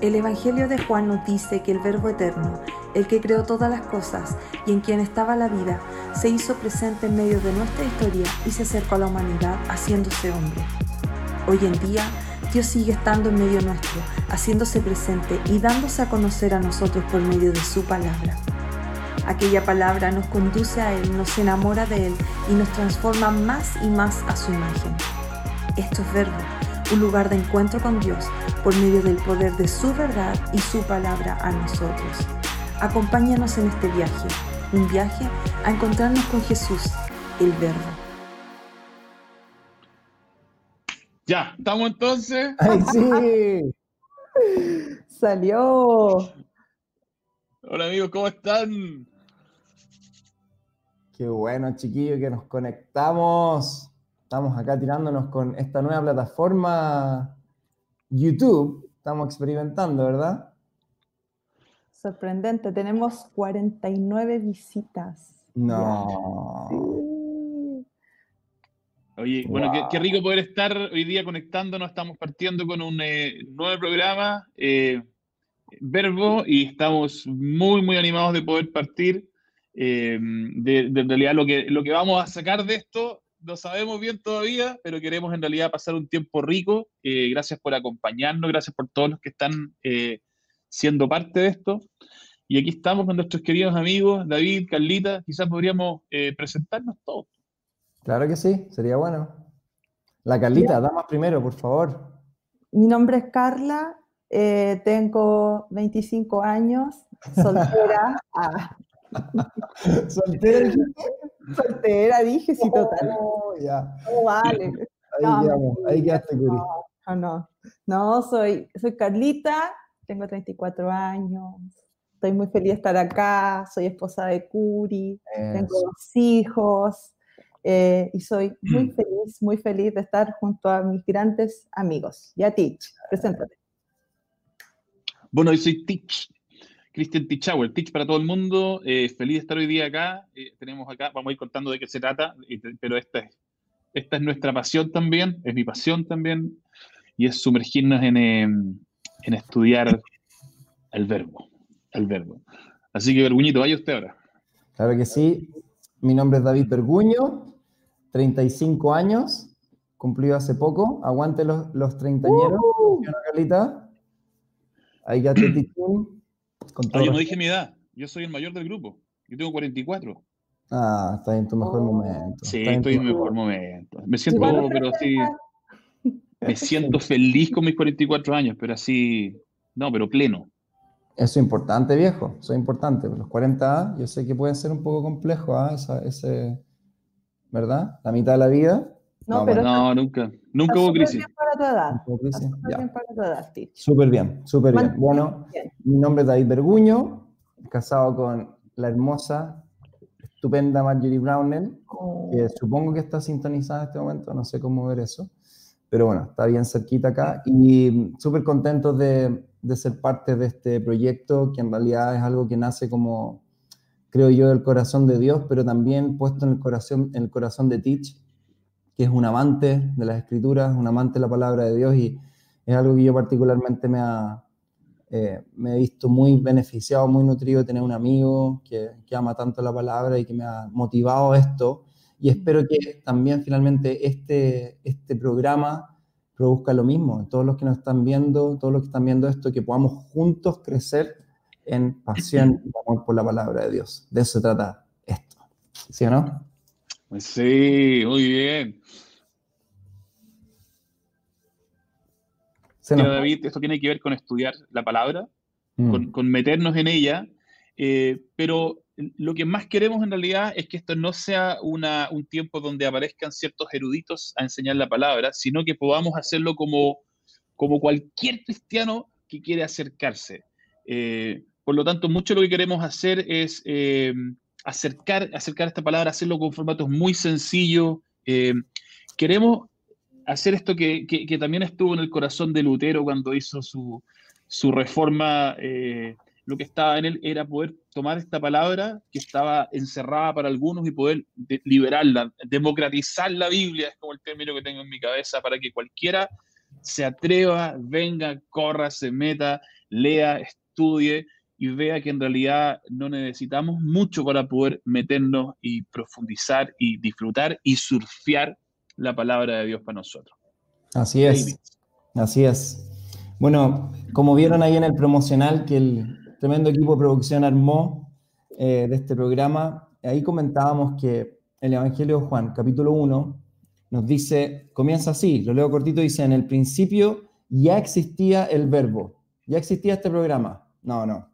El Evangelio de Juan nos dice que el Verbo Eterno, el que creó todas las cosas y en quien estaba la vida, se hizo presente en medio de nuestra historia y se acercó a la humanidad haciéndose hombre. Hoy en día, Dios sigue estando en medio nuestro, haciéndose presente y dándose a conocer a nosotros por medio de su palabra. Aquella palabra nos conduce a Él, nos enamora de Él y nos transforma más y más a su imagen. Esto es verbo, un lugar de encuentro con Dios por medio del poder de su verdad y su palabra a nosotros. Acompáñanos en este viaje, un viaje a encontrarnos con Jesús, el verbo. Ya, ¿estamos entonces? ¡Ay, sí! Salió. Hola amigos, ¿cómo están? Qué bueno, chiquillos, que nos conectamos. Estamos acá tirándonos con esta nueva plataforma YouTube. Estamos experimentando, ¿verdad? Sorprendente, tenemos 49 visitas. No. Oye, bueno, qué, rico poder estar hoy día conectándonos. Estamos partiendo con un eh, nuevo programa, eh, Verbo, y estamos muy, muy animados de poder partir. Eh, de, de, en realidad lo que, lo que vamos a sacar de esto no sabemos bien todavía, pero queremos en realidad pasar un tiempo rico. Eh, gracias por acompañarnos, gracias por todos los que están eh, siendo parte de esto. Y aquí estamos con nuestros queridos amigos, David, Carlita, quizás podríamos presentarnos todos. Claro que sí, sería bueno. La Carlita, damas primero, por favor. Mi nombre es Carla, tengo 25 años, soltera. ah. ¿Soltera Soltera, dije, sí, total. Oh, ya. Vale. Ahí, No, quedamos, ahí quedaste, Curi. No, no, no, soy, soy Carlita, tengo 34 años, estoy muy feliz de estar acá, soy esposa de Curi, tengo dos hijos eh, y soy muy feliz, muy feliz de estar junto a mis grandes amigos. Y a ti, preséntate. Bueno, yo soy Tich, Christian Tichauer, Tich para todo el mundo. eh, feliz de estar hoy día acá. eh, tenemos acá, vamos a ir contando de qué se trata, pero esta es, esta es nuestra pasión también, es mi pasión también, y es sumergirnos en, eh, en estudiar el verbo, el verbo. Así que, Verguñito, vaya usted ahora. Claro que sí. Mi nombre es David Perguño, 35 años, cumplido hace poco. Aguante los, los treintañeros. ¿Sí o no, Carlita? Ahí ya te Con Ah, yo no dije mi edad, yo soy el mayor del grupo, yo tengo 44. Ah, está en tu mejor Oh. momento. Sí, está en estoy tu en mi mejor momento. Me siento, pero sí, me siento feliz con mis 44 años, pero así, no, pero pleno. Eso es importante, viejo. Eso es importante. Los 40 yo sé que puede ser un poco complejo, ¿ah? Esa- ese, ¿verdad? La mitad de la vida. No, pero No, nunca, nunca hubo crisis. Para tu edad. Súper bien para tu edad, Tich. Súper bien, súper bien. Man- Bueno, Bien. mi nombre es David Berguño, casado con la hermosa, estupenda Marjorie Brownell, Oh. que supongo que está sintonizada en este momento, no sé cómo ver eso, pero bueno, está bien cerquita acá y súper contentos de, de ser parte de este proyecto, que en realidad es algo que nace como, creo yo, del corazón de Dios, pero también puesto en el corazón, en el corazón de Teach, que es un amante de las escrituras, un amante de la palabra de Dios y es algo que yo particularmente me ha, eh, me he visto muy beneficiado, muy nutrido de tener un amigo que, que ama tanto la palabra y que me ha motivado esto. Y espero que también finalmente este, este programa produzca lo mismo. Todos los que nos están viendo, todos los que están viendo esto, que podamos juntos crecer en pasión y amor por la palabra de Dios. De eso se trata esto. ¿Sí o no? Sí, muy bien. Se David, esto tiene que ver con estudiar la palabra, Mm. con, con meternos en ella, eh, pero lo que más queremos en realidad es que esto no sea una, un tiempo donde aparezcan ciertos eruditos a enseñar la palabra, sino que podamos hacerlo como, como cualquier cristiano que quiere acercarse. Eh, por lo tanto, mucho lo que queremos hacer es eh, acercar, acercar esta palabra, hacerlo con formatos muy sencillos. Eh, queremos hacer esto que, que- también estuvo en el corazón de Lutero cuando hizo su, su reforma. eh, lo que estaba en él era poder tomar esta palabra que estaba encerrada para algunos y poder de- liberarla, democratizar la Biblia, es como el término que tengo en mi cabeza, para que cualquiera se atreva, venga, corra, se meta, lea, estudie y vea que en realidad no necesitamos mucho para poder meternos y profundizar y disfrutar y surfear la palabra de Dios para nosotros. Así es. Así es. Bueno, como vieron ahí en el promocional que el tremendo equipo de producción armó eh, de este programa, ahí comentábamos que el Evangelio de Juan, capítulo 1, nos dice, comienza así, lo leo cortito, dice, en el principio ya existía el verbo, ya existía este programa. No, no,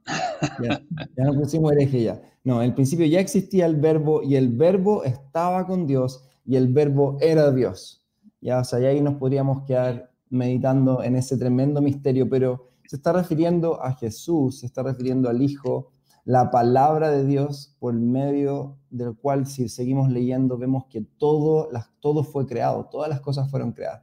ya, ya nos pusimos hereje ya. No, en el principio ya existía el verbo y el verbo estaba con Dios y el verbo era Dios. Ya, o sea, y ahí nos podríamos quedar meditando en ese tremendo misterio, pero se está refiriendo a Jesús, se está refiriendo al Hijo, la palabra de Dios por medio del cual si seguimos leyendo vemos que todo, todo fue creado, todas las cosas fueron creadas.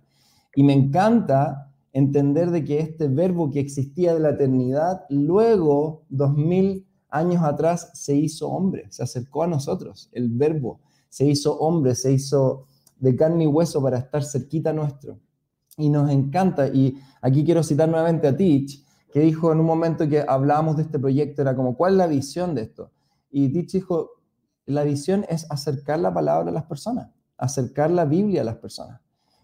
Y me encanta entender de que este verbo que existía de la eternidad, luego, dos mil años atrás, se hizo hombre, se acercó a nosotros, el verbo se hizo hombre, se hizo de carne y hueso para estar cerquita nuestro. Y nos encanta, y aquí quiero citar nuevamente a Teach, que dijo en un momento que hablábamos de este proyecto, era como, ¿cuál es la visión de esto? Y Teach dijo, la visión es acercar la palabra a las personas, acercar la Biblia a las personas.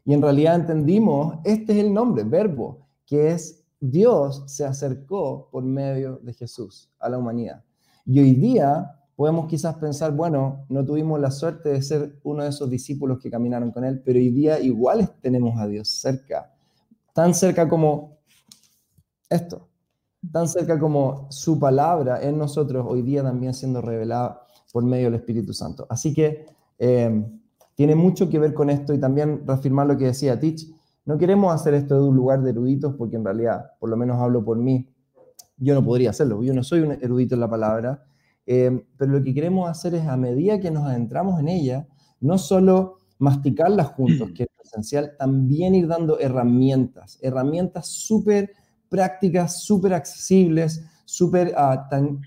Y en realidad entendimos, este es el nombre, verbo, que es Dios se acercó por medio de Jesús a la humanidad. Y hoy día podemos quizás pensar, bueno, no tuvimos la suerte de ser uno de esos discípulos que caminaron con Él, pero hoy día igual tenemos a Dios cerca, tan cerca como esto, tan cerca como su palabra en nosotros, hoy día también siendo revelada por medio del Espíritu Santo. Así que eh, tiene mucho que ver con esto y también reafirmar lo que decía Teach. No queremos hacer esto de un lugar de eruditos porque en realidad, por lo menos hablo por mí, yo no podría hacerlo, yo no soy un erudito en la palabra, eh, pero lo que queremos hacer es a medida que nos adentramos en ella, no solo masticarlas juntos, que es esencial, también ir dando herramientas, herramientas súper prácticas, súper accesibles, súper uh,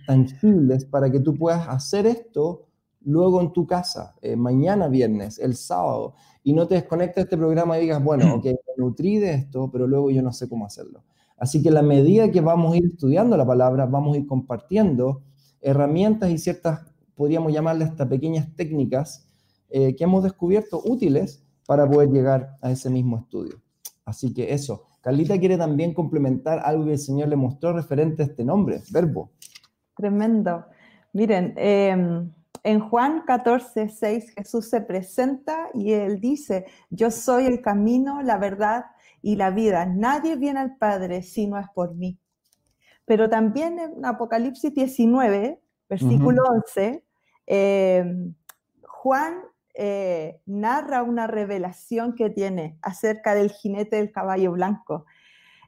tangibles para que tú puedas hacer esto luego en tu casa, eh, mañana viernes, el sábado, y no te desconectes de este programa y digas, bueno, ok, me nutrí de esto, pero luego yo no sé cómo hacerlo. Así que a la medida que vamos a ir estudiando la palabra, vamos a ir compartiendo herramientas y ciertas, podríamos llamarlas hasta pequeñas técnicas eh, que hemos descubierto útiles para poder llegar a ese mismo estudio. Así que eso. Carlita quiere también complementar algo que el Señor le mostró referente a este nombre, verbo. Tremendo. Miren, em, en Juan 14, 6 Jesús se presenta y él dice, yo soy el camino, la verdad y la vida. Nadie viene al Padre si no es por mí. Pero también en Apocalipsis 19, versículo 11, em, Juan eh, narra una revelación que tiene acerca del jinete del caballo blanco.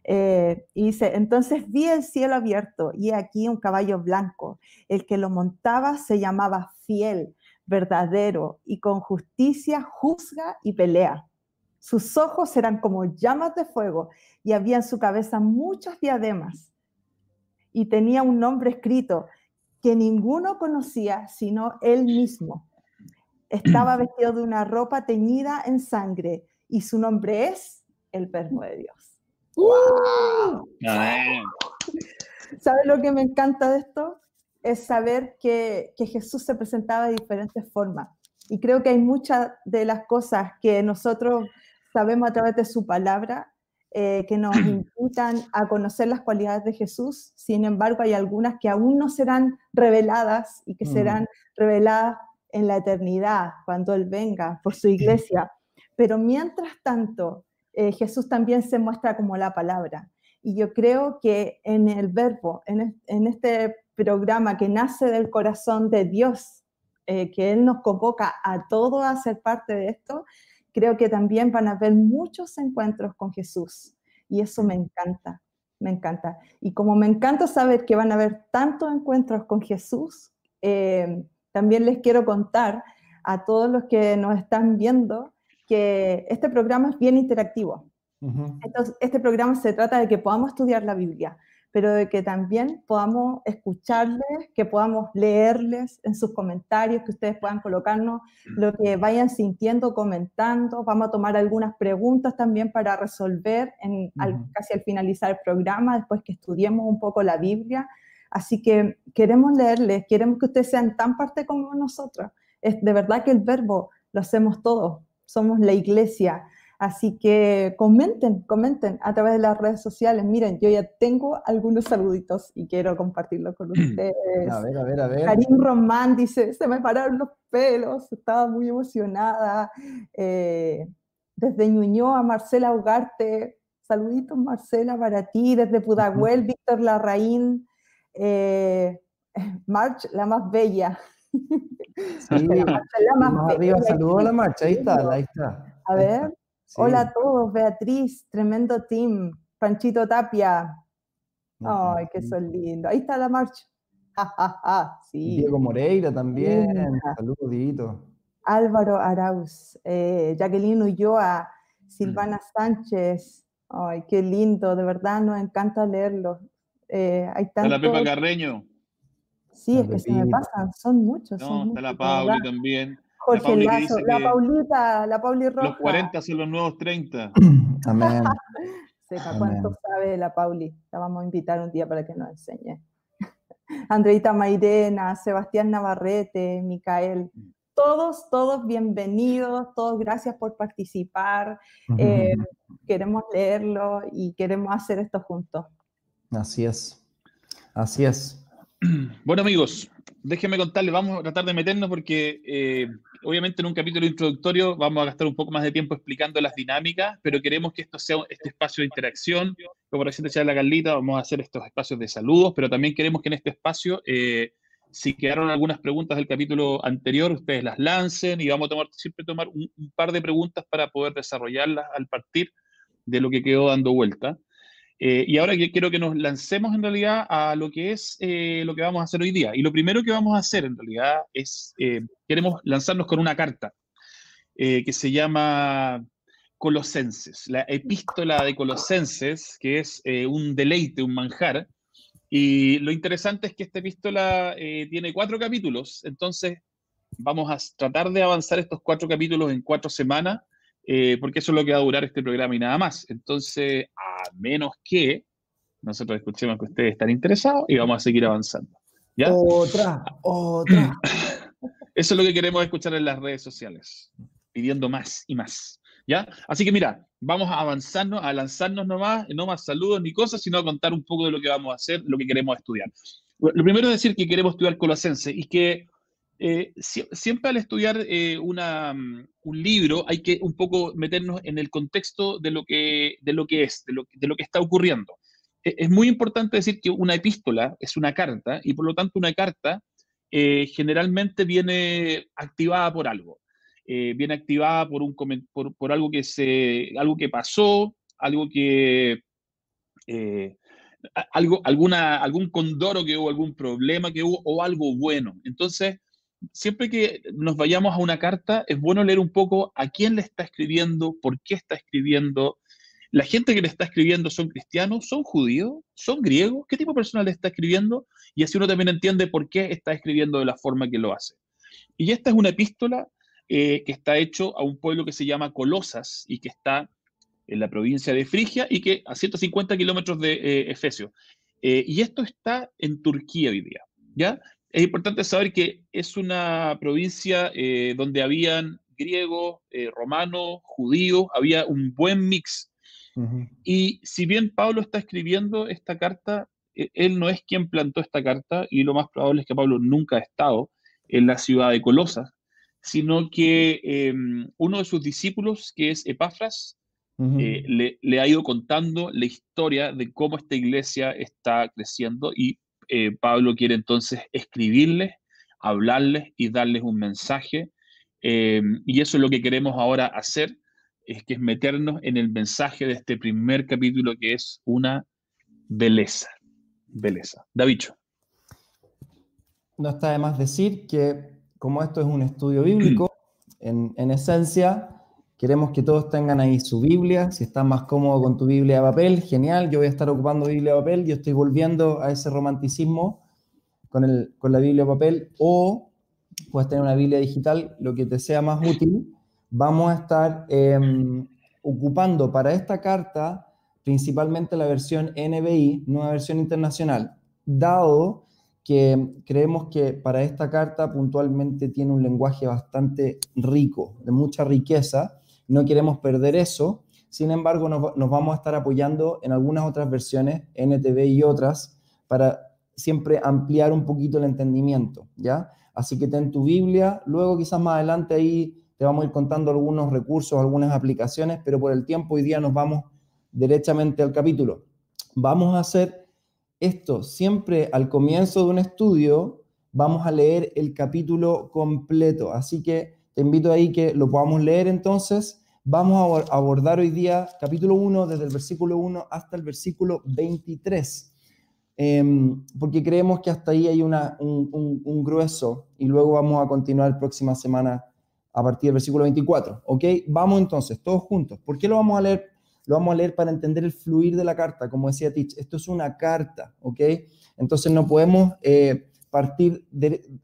Eh, y dice, entonces vi el cielo abierto y aquí un caballo blanco. El que lo montaba se llamaba fiel, verdadero y con justicia juzga y pelea. Sus ojos eran como llamas de fuego y había en su cabeza muchas diademas. Y tenía un nombre escrito que ninguno conocía sino él mismo estaba vestido de una ropa teñida en sangre y su nombre es el Verbo de Dios. ¡Wow! ¿Sabes lo que me encanta de esto? Es saber que, que Jesús se presentaba de diferentes formas. Y creo que hay muchas de las cosas que nosotros sabemos a través de su palabra eh, que nos invitan a conocer las cualidades de Jesús. Sin embargo, hay algunas que aún no serán reveladas y que mm. serán reveladas en la eternidad, cuando Él venga por su iglesia. Pero mientras tanto, eh, Jesús también se muestra como la palabra. Y yo creo que en el verbo, en, este programa que nace del corazón de Dios, eh, que Él nos convoca a todos a ser parte de esto, creo que también van a haber muchos encuentros con Jesús. Y eso me encanta, me encanta. Y como me encanta saber que van a haber tantos encuentros con Jesús, eh, también les quiero contar a todos los que nos están viendo que este programa es bien interactivo. Entonces, este programa se trata de que podamos estudiar la Biblia, pero de que también podamos escucharles, que podamos leerles en sus comentarios, que ustedes puedan colocarnos lo que vayan sintiendo, comentando. Vamos a tomar algunas preguntas también para resolver en, casi al finalizar el programa, después que estudiemos un poco la Biblia. Así que queremos leerles, queremos que ustedes sean tan parte como nosotros. Es de verdad que el verbo lo hacemos todos, somos la iglesia Así que comenten, comenten a través de las redes sociales. Miren, yo ya tengo algunos saluditos y quiero compartirlo con ustedes. A ver, a ver, a ver. Karim Román dice, se me pararon los pelos, estaba muy emocionada. Eh, desde Ñuñoa, Marcela Ugarte, saluditos Marcela para ti. Desde Pudahuel, Víctor Larraín, eh, March, la más bella. Sí, la, más, bella. Saludos a la marcha, ahí está, ahí está. A ver. Hola a todos, Beatriz, tremendo team. Panchito Tapia. Ay, qué son lindos. Ahí está la marcha. sí. Diego Moreira también. Saludos, Dito. Álvaro Arauz, eh, Jacqueline Ulloa, Silvana mm. Sánchez. Ay, qué lindo, de verdad nos encanta leerlo. Eh, hay la Pepa Carreño. Sí, es que se me pasan, son muchos. No, está la Pauli también. Jorge la Lazo, la Paulita, la Pauli Roja. Los 40 son los nuevos 30. Amén. Sepa cuánto sabe la Pauli. La vamos a invitar un día para que nos enseñe. Andreita Mairena, Sebastián Navarrete, Micael. Todos, todos bienvenidos, todos gracias por participar. Eh, queremos leerlo y queremos hacer esto juntos. Así es. Así es. Bueno amigos, déjenme contarles, vamos a tratar de meternos porque eh, obviamente en un capítulo introductorio vamos a gastar un poco más de tiempo explicando las dinámicas, pero queremos que esto sea este espacio de interacción. Como recién decía la Carlita, vamos a hacer estos espacios de saludos, pero también queremos que en este espacio, eh, si quedaron algunas preguntas del capítulo anterior, ustedes las lancen y vamos a tomar, siempre tomar un, un par de preguntas para poder desarrollarlas al partir de lo que quedó dando vuelta. Eh, y ahora quiero que nos lancemos en realidad a lo que es eh, lo que vamos a hacer hoy día. Y lo primero que vamos a hacer en realidad es, eh, queremos lanzarnos con una carta que se llama Colosenses, la epístola de Colosenses, que es un deleite, un manjar. Y lo interesante es que esta epístola tiene cuatro capítulos, entonces vamos a tratar de avanzar estos cuatro capítulos en cuatro semanas eh, porque eso es lo que va a durar este programa y nada más. Entonces, a menos que nosotros escuchemos que ustedes están interesados y vamos a seguir avanzando. ¿Ya? Otra, otra. Eso es lo que queremos escuchar en las redes sociales, pidiendo más y más. ¿Ya? Así que mira, vamos a avanzarnos, a lanzarnos nomás, no más saludos ni cosas, sino a contar un poco de lo que vamos a hacer, lo que queremos estudiar. Lo primero es decir que queremos estudiar Colosense y que eh, siempre al estudiar eh, mm, un libro hay que un poco meternos en el contexto de lo que, de lo que es, de lo, de lo que está ocurriendo. E, es muy importante decir que una epístola es una carta y por lo tanto una carta eh, generalmente viene activada por algo. viene activada por, un, por, por, algo, que se, algo que pasó, algo que... algo, alguna, algún condoro que hubo, algún problema que hubo o algo bueno. Entonces, siempre que nos vayamos a una carta, es bueno leer un poco a quién le está escribiendo, por qué está escribiendo. La gente que le está escribiendo son cristianos, son judíos, son griegos, qué tipo de persona le está escribiendo, y así uno también entiende por qué está escribiendo de la forma que lo hace. Y esta es una epístola eh, que está hecho a un pueblo que se llama Colosas y que está en la provincia de Frigia y que a 150 kilómetros de eh, Efesio. Eh, y esto está en Turquía hoy día, ¿ya? Es importante saber que es una provincia eh, donde habían griegos, eh, romanos, judíos, había un buen mix. Y si bien Pablo está escribiendo esta carta, eh, él no es quien plantó esta carta y lo más probable es que Pablo nunca ha estado en la ciudad de Colosas, sino que em, uno de sus discípulos, que es Epafras, le, le, ha ido contando la historia de cómo esta iglesia está creciendo y eh, Pablo quiere entonces escribirles, hablarles y darles un mensaje. Eh, y eso es lo que queremos ahora hacer, es que es meternos en el mensaje de este primer capítulo que es una belleza. Belleza. Davicho. No está de más decir que como esto es un estudio bíblico, en, en esencia, Queremos que todos tengan ahí su Biblia. Si estás más cómodo con tu Biblia de papel, genial. Yo voy a estar ocupando Biblia de papel. Yo estoy volviendo a ese romanticismo con, el, con la Biblia de papel. O puedes tener una Biblia digital, lo que te sea más útil. Vamos a estar em, ocupando para esta carta principalmente la versión NBI, nueva versión internacional, dado que creemos que para esta carta puntualmente tiene un lenguaje bastante rico, de mucha riqueza, no queremos perder eso, sin embargo nos, vamos a estar apoyando en algunas otras versiones, NTV y otras, para siempre ampliar un poquito el entendimiento, ¿ya? Así que ten tu Biblia, luego quizás más adelante ahí te vamos a ir contando algunos recursos, algunas aplicaciones, pero por el tiempo hoy día nos vamos derechamente al capítulo. Vamos a hacer esto siempre al comienzo de un estudio, vamos a leer el capítulo completo. Así que te invito ahí que lo podamos leer entonces. Vamos a abordar hoy día capítulo 1 desde el versículo 1 hasta el versículo 23. Em, porque creemos que hasta ahí hay una, un, grueso y luego vamos a continuar próxima semana a partir del versículo 24, ¿ok? Vamos entonces, todos juntos. ¿Por qué lo vamos a leer? Lo vamos a leer para entender el fluir de la carta, como decía Tich. Esto es una carta, ¿ok? Entonces no podemos eh, partir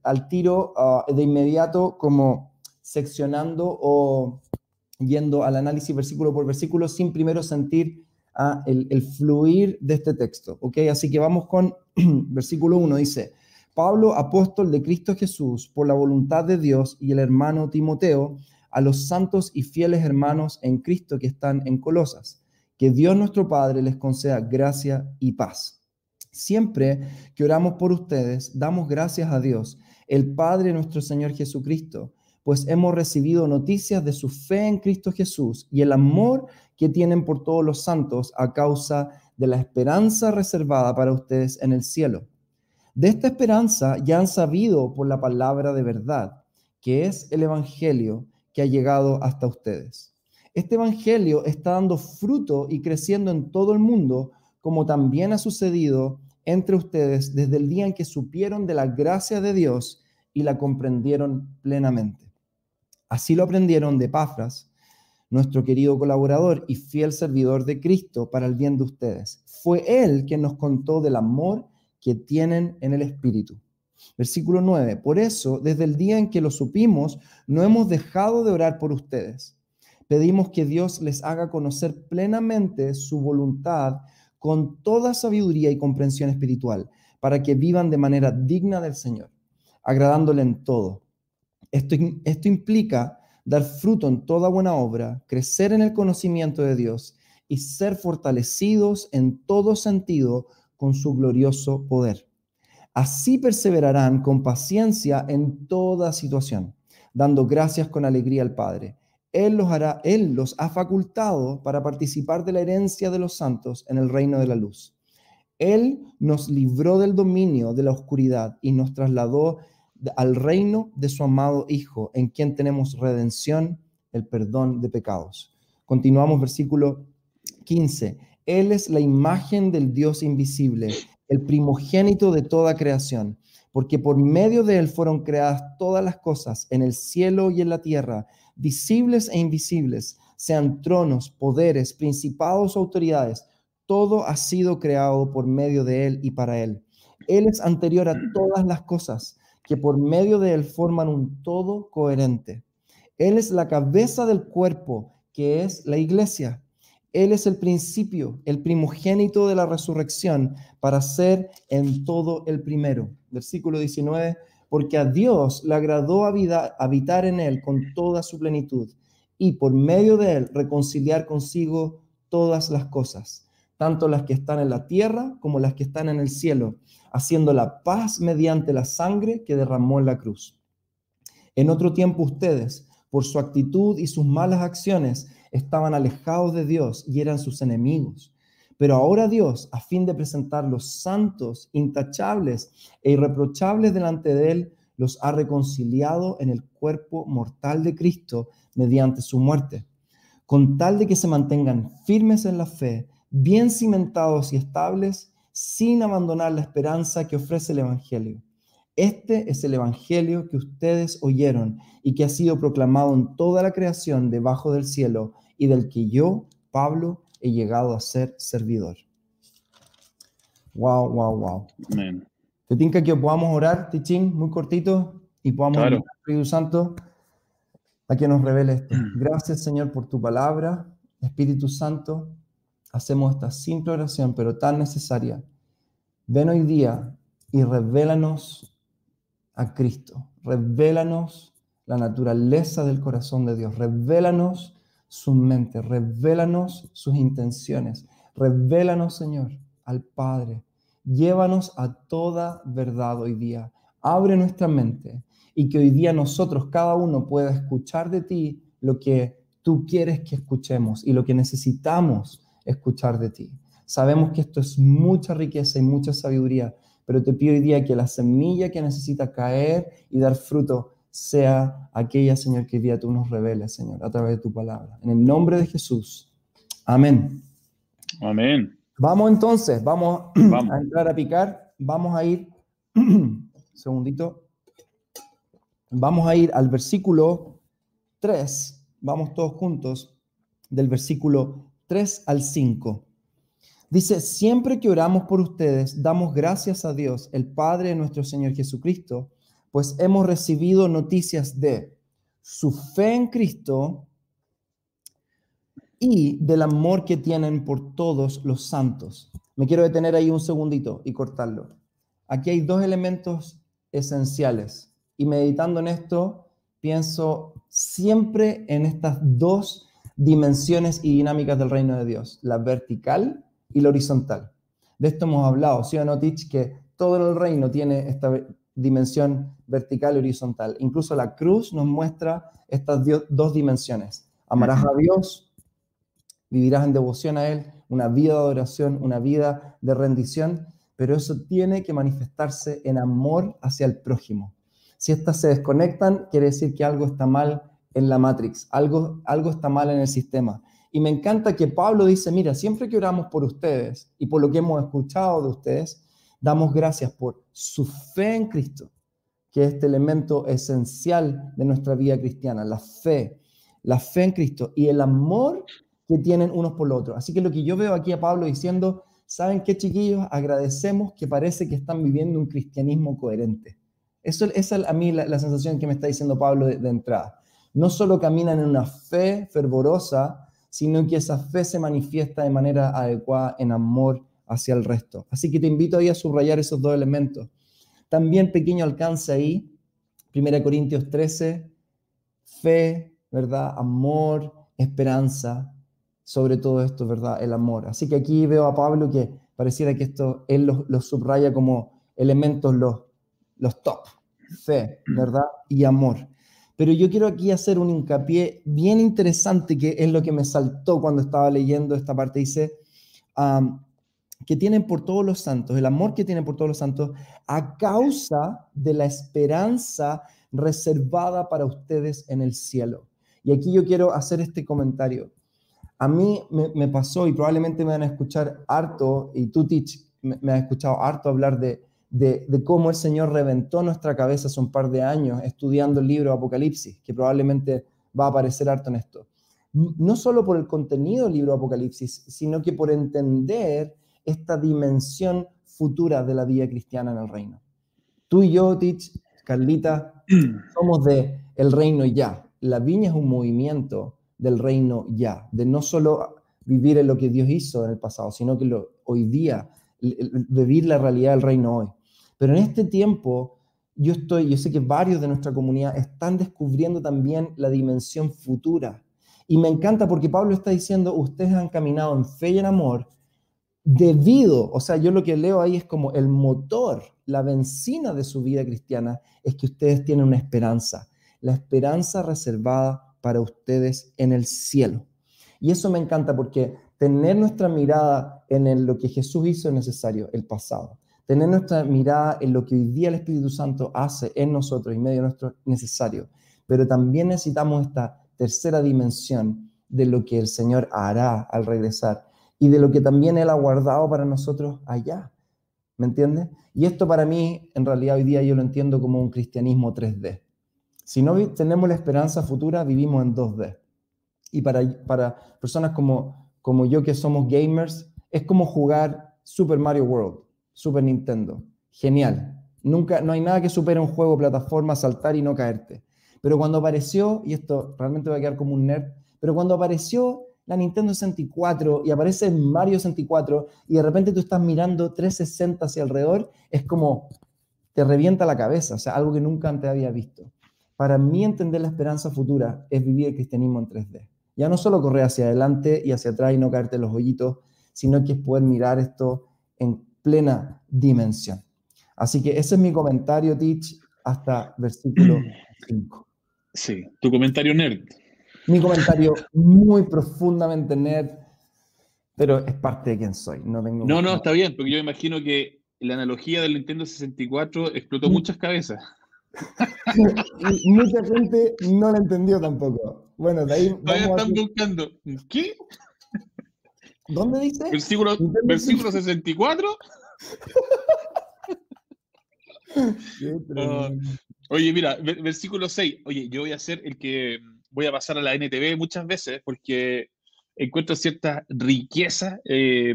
al tiro ah, de inmediato como seccionando o yendo al análisis versículo por versículo sin primero sentir el, fluir de este texto. ¿ok? Así que vamos con versículo 1, dice, Pablo, apóstol de Cristo Jesús, por la voluntad de Dios y el hermano Timoteo, a los santos y fieles hermanos en Cristo que están en Colosas, que Dios nuestro Padre les conceda gracia y paz. Siempre que oramos por ustedes, damos gracias a Dios, el Padre nuestro Señor Jesucristo, pues hemos recibido noticias de su fe en Cristo Jesús y el amor que tienen por todos los santos a causa de la esperanza reservada para ustedes en el cielo. De esta esperanza ya han sabido por la palabra de verdad, que es el Evangelio que ha llegado hasta ustedes. Este Evangelio está dando fruto y creciendo en todo el mundo, como también ha sucedido entre ustedes desde el día en que supieron de la gracia de Dios y la comprendieron plenamente. Así lo aprendieron de Pafras, nuestro querido colaborador y fiel servidor de Cristo para el bien de ustedes. Fue Él quien nos contó del amor que tienen en el Espíritu. Versículo 9. Por eso, desde el día en que lo supimos, no hemos dejado de orar por ustedes. Pedimos que Dios les haga conocer plenamente su voluntad con toda sabiduría y comprensión espiritual, para que vivan de manera digna del Señor, agradándole en todo. Esto, implica dar fruto en toda buena obra, crecer en el conocimiento de Dios y ser fortalecidos en todo sentido con su glorioso poder. Así perseverarán con paciencia en toda situación, dando gracias con alegría al Padre. Él los hará, él los ha facultado para participar de la herencia de los santos en el reino de la luz. Él nos libró del dominio de la oscuridad y nos trasladó al reino de su amado Hijo, en quien tenemos redención, el perdón de pecados. Continuamos versículo 15. Él es la imagen del Dios invisible, el primogénito de toda creación, porque por medio de él fueron creadas todas las cosas en el cielo y en la tierra, visibles e invisibles, sean tronos, poderes, principados autoridades, todo ha sido creado por medio de él y para él. Él es anterior a todas las cosas que por medio de él forman un todo coherente. Él es la cabeza del cuerpo, que es la iglesia. Él es el principio, el primogénito de la resurrección, para ser en todo el primero. Versículo 19, porque a Dios le agradó habitar en él con toda su plenitud y por medio de él reconciliar consigo todas las cosas, tanto las que están en la tierra como las que están en el cielo haciendo la paz mediante la sangre que derramó en la cruz. En otro tiempo ustedes, por su actitud y sus malas acciones, estaban alejados de Dios y eran sus enemigos. Pero ahora Dios, a fin de presentarlos santos, intachables e irreprochables delante de Él, los ha reconciliado en el cuerpo mortal de Cristo mediante su muerte, con tal de que se mantengan firmes en la fe, bien cimentados y estables sin abandonar la esperanza que ofrece el Evangelio. Este es el Evangelio que ustedes oyeron y que ha sido proclamado en toda la creación debajo del cielo y del que yo, Pablo, he llegado a ser servidor. Wow, wow, wow. Amén. ¿Te tinca que podamos orar, Tichín, muy cortito, y podamos claro. Espíritu Santo a que nos revele esto? Gracias, Señor, por tu palabra. Espíritu Santo, hacemos esta simple oración, pero tan necesaria. Ven hoy día y revélanos a Cristo. Revélanos la naturaleza del corazón de Dios. Revélanos su mente. Revélanos sus intenciones. Revélanos, Señor, al Padre. Llévanos a toda verdad hoy día. Abre nuestra mente y que hoy día nosotros, cada uno, pueda escuchar de ti lo que tú quieres que escuchemos y lo que necesitamos escuchar de ti. Sabemos que esto es mucha riqueza y mucha sabiduría, pero te pido hoy día que la semilla que necesita caer y dar fruto sea aquella, Señor, que hoy día tú nos reveles, Señor, a través de tu palabra. En el nombre de Jesús. Amén. Amén. Vamos entonces, vamos, vamos. a entrar a picar. Vamos a ir, segundito, vamos a ir al versículo 3. Vamos todos juntos, del versículo 3 al 5. Dice, siempre que oramos por ustedes, damos gracias a Dios, el Padre de nuestro Señor Jesucristo, pues hemos recibido noticias de su fe en Cristo y del amor que tienen por todos los santos. Me quiero detener ahí un segundito y cortarlo. Aquí hay dos elementos esenciales y meditando en esto, pienso siempre en estas dos dimensiones y dinámicas del reino de Dios, la vertical y la horizontal. De esto hemos hablado, ¿sí o no, Tich? Que todo el reino tiene esta dimensión vertical y horizontal. Incluso la cruz nos muestra estas dos dimensiones. Amarás a Dios, vivirás en devoción a Él, una vida de adoración, una vida de rendición, pero eso tiene que manifestarse en amor hacia el prójimo. Si estas se desconectan, quiere decir que algo está mal en la Matrix, algo, algo está mal en el sistema. Y me encanta que Pablo dice, mira, siempre que oramos por ustedes y por lo que hemos escuchado de ustedes, damos gracias por su fe en Cristo, que es este elemento esencial de nuestra vida cristiana, la fe, la fe en Cristo y el amor que tienen unos por otros. Así que lo que yo veo aquí a Pablo diciendo, ¿saben qué chiquillos? Agradecemos que parece que están viviendo un cristianismo coherente. Eso, esa es a mí la, sensación que me está diciendo Pablo de entrada. No solo caminan en una fe fervorosa, sino que esa fe se manifiesta de manera adecuada en amor hacia el resto. Así que te invito hoy a subrayar esos dos elementos. También pequeño alcance ahí, 1 Corintios 13, fe, ¿verdad? Amor, esperanza, sobre todo esto, ¿verdad? El amor. Así que aquí veo a Pablo que pareciera que esto él los, subraya como elementos los, los top, fe, ¿verdad? Y amor. Pero yo quiero aquí hacer un hincapié bien interesante que es lo que me saltó cuando estaba leyendo esta parte. Dice que tienen por todos los santos, el amor que tienen por todos los santos, a causa de la esperanza reservada para ustedes en el cielo. Y aquí yo quiero hacer este comentario. A mí me, pasó, y probablemente me van a escuchar harto, y tú, Tich, me, me has escuchado harto hablar de, de, cómo el Señor reventó nuestra cabeza hace un par de años estudiando el libro Apocalipsis, que probablemente va a aparecer harto en esto. No solo por el contenido del libro Apocalipsis, sino que por entender esta dimensión futura de la vida cristiana en el reino. Tú y yo, Tich, Carlita, somos de el reino ya. La viña es un movimiento del reino ya, de no solo vivir en lo que Dios hizo en el pasado, sino que lo, hoy día, vivir la realidad del reino hoy. Pero en este tiempo, yo estoy, yo sé que varios de nuestra comunidad están descubriendo también la dimensión futura. Y me encanta porque Pablo está diciendo, ustedes han caminado en fe y en amor debido, o sea, yo lo que leo ahí es como el motor, la benzina de su vida cristiana, es que ustedes tienen una esperanza, la esperanza reservada para ustedes en el cielo. Y eso me encanta porque tener nuestra mirada en lo que Jesús hizo es necesario, el pasado tener nuestra mirada en lo que hoy día el Espíritu Santo hace en nosotros y medio nuestro necesario, pero también necesitamos esta tercera dimensión de lo que el Señor hará al regresar y de lo que también Él ha guardado para nosotros allá. ¿Me entiendes? Y esto para mí, en realidad hoy día yo lo entiendo como un cristianismo 3D. Si no tenemos la esperanza futura, vivimos en 2D. Y para, para personas como, como yo que somos gamers, es como jugar Super Mario World, Super Nintendo. Genial. Nunca, no hay nada que supere un juego plataforma, saltar y no caerte. Pero cuando apareció, y esto realmente va a quedar como un nerd, pero cuando apareció la Nintendo 64 y aparece Mario 64 y de repente tú estás mirando 360 hacia alrededor, es como te revienta la cabeza, o sea, algo que nunca antes había visto. Para mí entender la esperanza futura es vivir el cristianismo en 3D. Ya no solo correr hacia adelante y hacia atrás y no caerte los hoyitos, sino que es poder mirar esto plena dimensión. Así que ese es mi comentario, Teach, hasta versículo 5. Sí, tu comentario nerd mi comentario muy profundamente nerd, pero es parte de quien soy. No, tengo no, no, está bien, porque yo imagino que la analogía del Nintendo 64 explotó mm. muchas cabezas. Mucha gente no la entendió tampoco. Bueno, de ahí. Todavía están buscando. ¿Qué? ¿Dónde dice? Versículo, versículo 64. Ah, oye, mira, versículo 6. Oye, yo voy a ser el que voy a pasar a la NTV muchas veces porque encuentro cierta riqueza eh,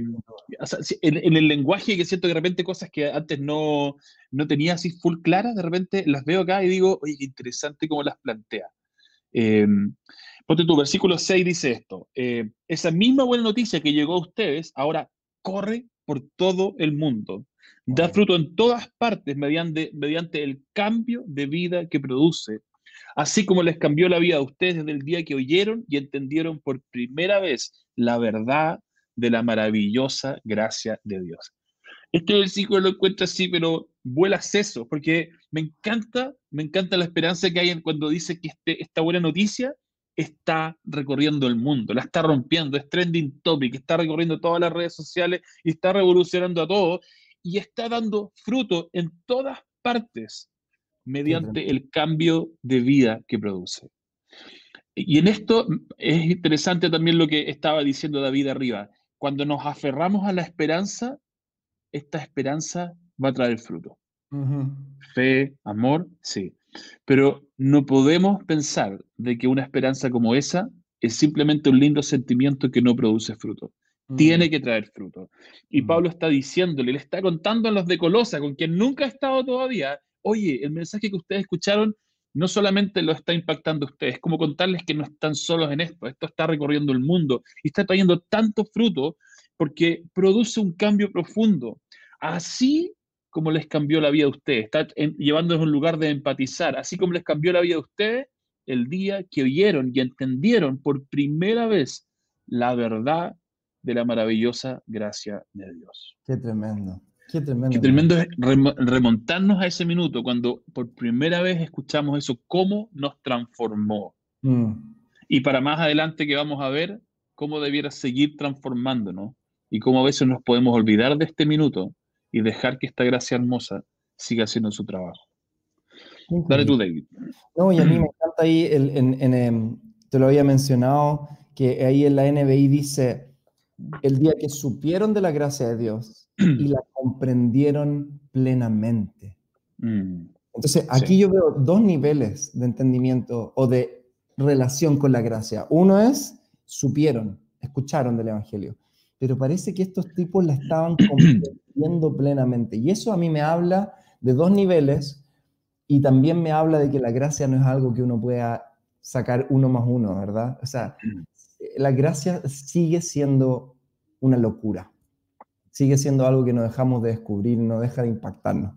en, el lenguaje que siento que de repente cosas que antes no, no tenía así full claras, de repente las veo acá y digo, oye, qué interesante cómo las plantea. Eh, ponte tu versículo 6 dice esto, eh, esa misma buena noticia que llegó a ustedes ahora corre por todo el mundo, da fruto en todas partes mediante, mediante el cambio de vida que produce. Así como les cambió la vida a ustedes desde el día que oyeron y entendieron por primera vez la verdad de la maravillosa gracia de Dios. Este versículo lo encuentro así, pero vuela seso, porque me encanta, me encanta la esperanza que hay cuando dice que este, esta buena noticia está recorriendo el mundo, la está rompiendo, es trending topic, está recorriendo todas las redes sociales y está revolucionando a todos y está dando fruto en todas partes mediante el cambio de vida que produce. Y en esto es interesante también lo que estaba diciendo David arriba. Cuando nos aferramos a la esperanza, esta esperanza va a traer fruto. Fe, amor, sí. Pero no podemos pensar de que una esperanza como esa es simplemente un lindo sentimiento que no produce fruto. Tiene que traer fruto. Y Pablo está diciéndole, le está contando a los de Colosa, con quien nunca ha estado todavía, oye, el mensaje que ustedes escucharon no solamente lo está impactando a ustedes, como contarles que no están solos en esto, esto está recorriendo el mundo y está trayendo tanto fruto porque produce un cambio profundo. Así como les cambió la vida a ustedes, está llevándonos a un lugar de empatizar, así como les cambió la vida a ustedes el día que oyeron y entendieron por primera vez la verdad de la maravillosa gracia de Dios. Qué tremendo. Qué tremendo. Qué tremendo es remontarnos a ese minuto cuando por primera vez escuchamos eso, cómo nos transformó. Mm. Y para más adelante que vamos a ver cómo debiera seguir transformándonos y cómo a veces nos podemos olvidar de este minuto y dejar que esta gracia hermosa siga haciendo su trabajo. Dale tú, David. No, y a mí me encanta ahí, em, te lo había mencionado, que ahí en la NBI dice, el día que supieron de la gracia de Dios y la comprendieron plenamente. Mm. Entonces, aquí yo veo dos niveles de entendimiento o de relación con la gracia. Uno es, supieron, escucharon del Evangelio, pero parece que estos tipos la estaban comprendiendo plenamente. Y eso a mí me habla de dos niveles y también me habla de que la gracia no es algo que uno pueda sacar uno más uno, ¿verdad? O sea, mm. la gracia sigue siendo una locura sigue siendo algo que no dejamos de descubrir, no deja de impactarnos.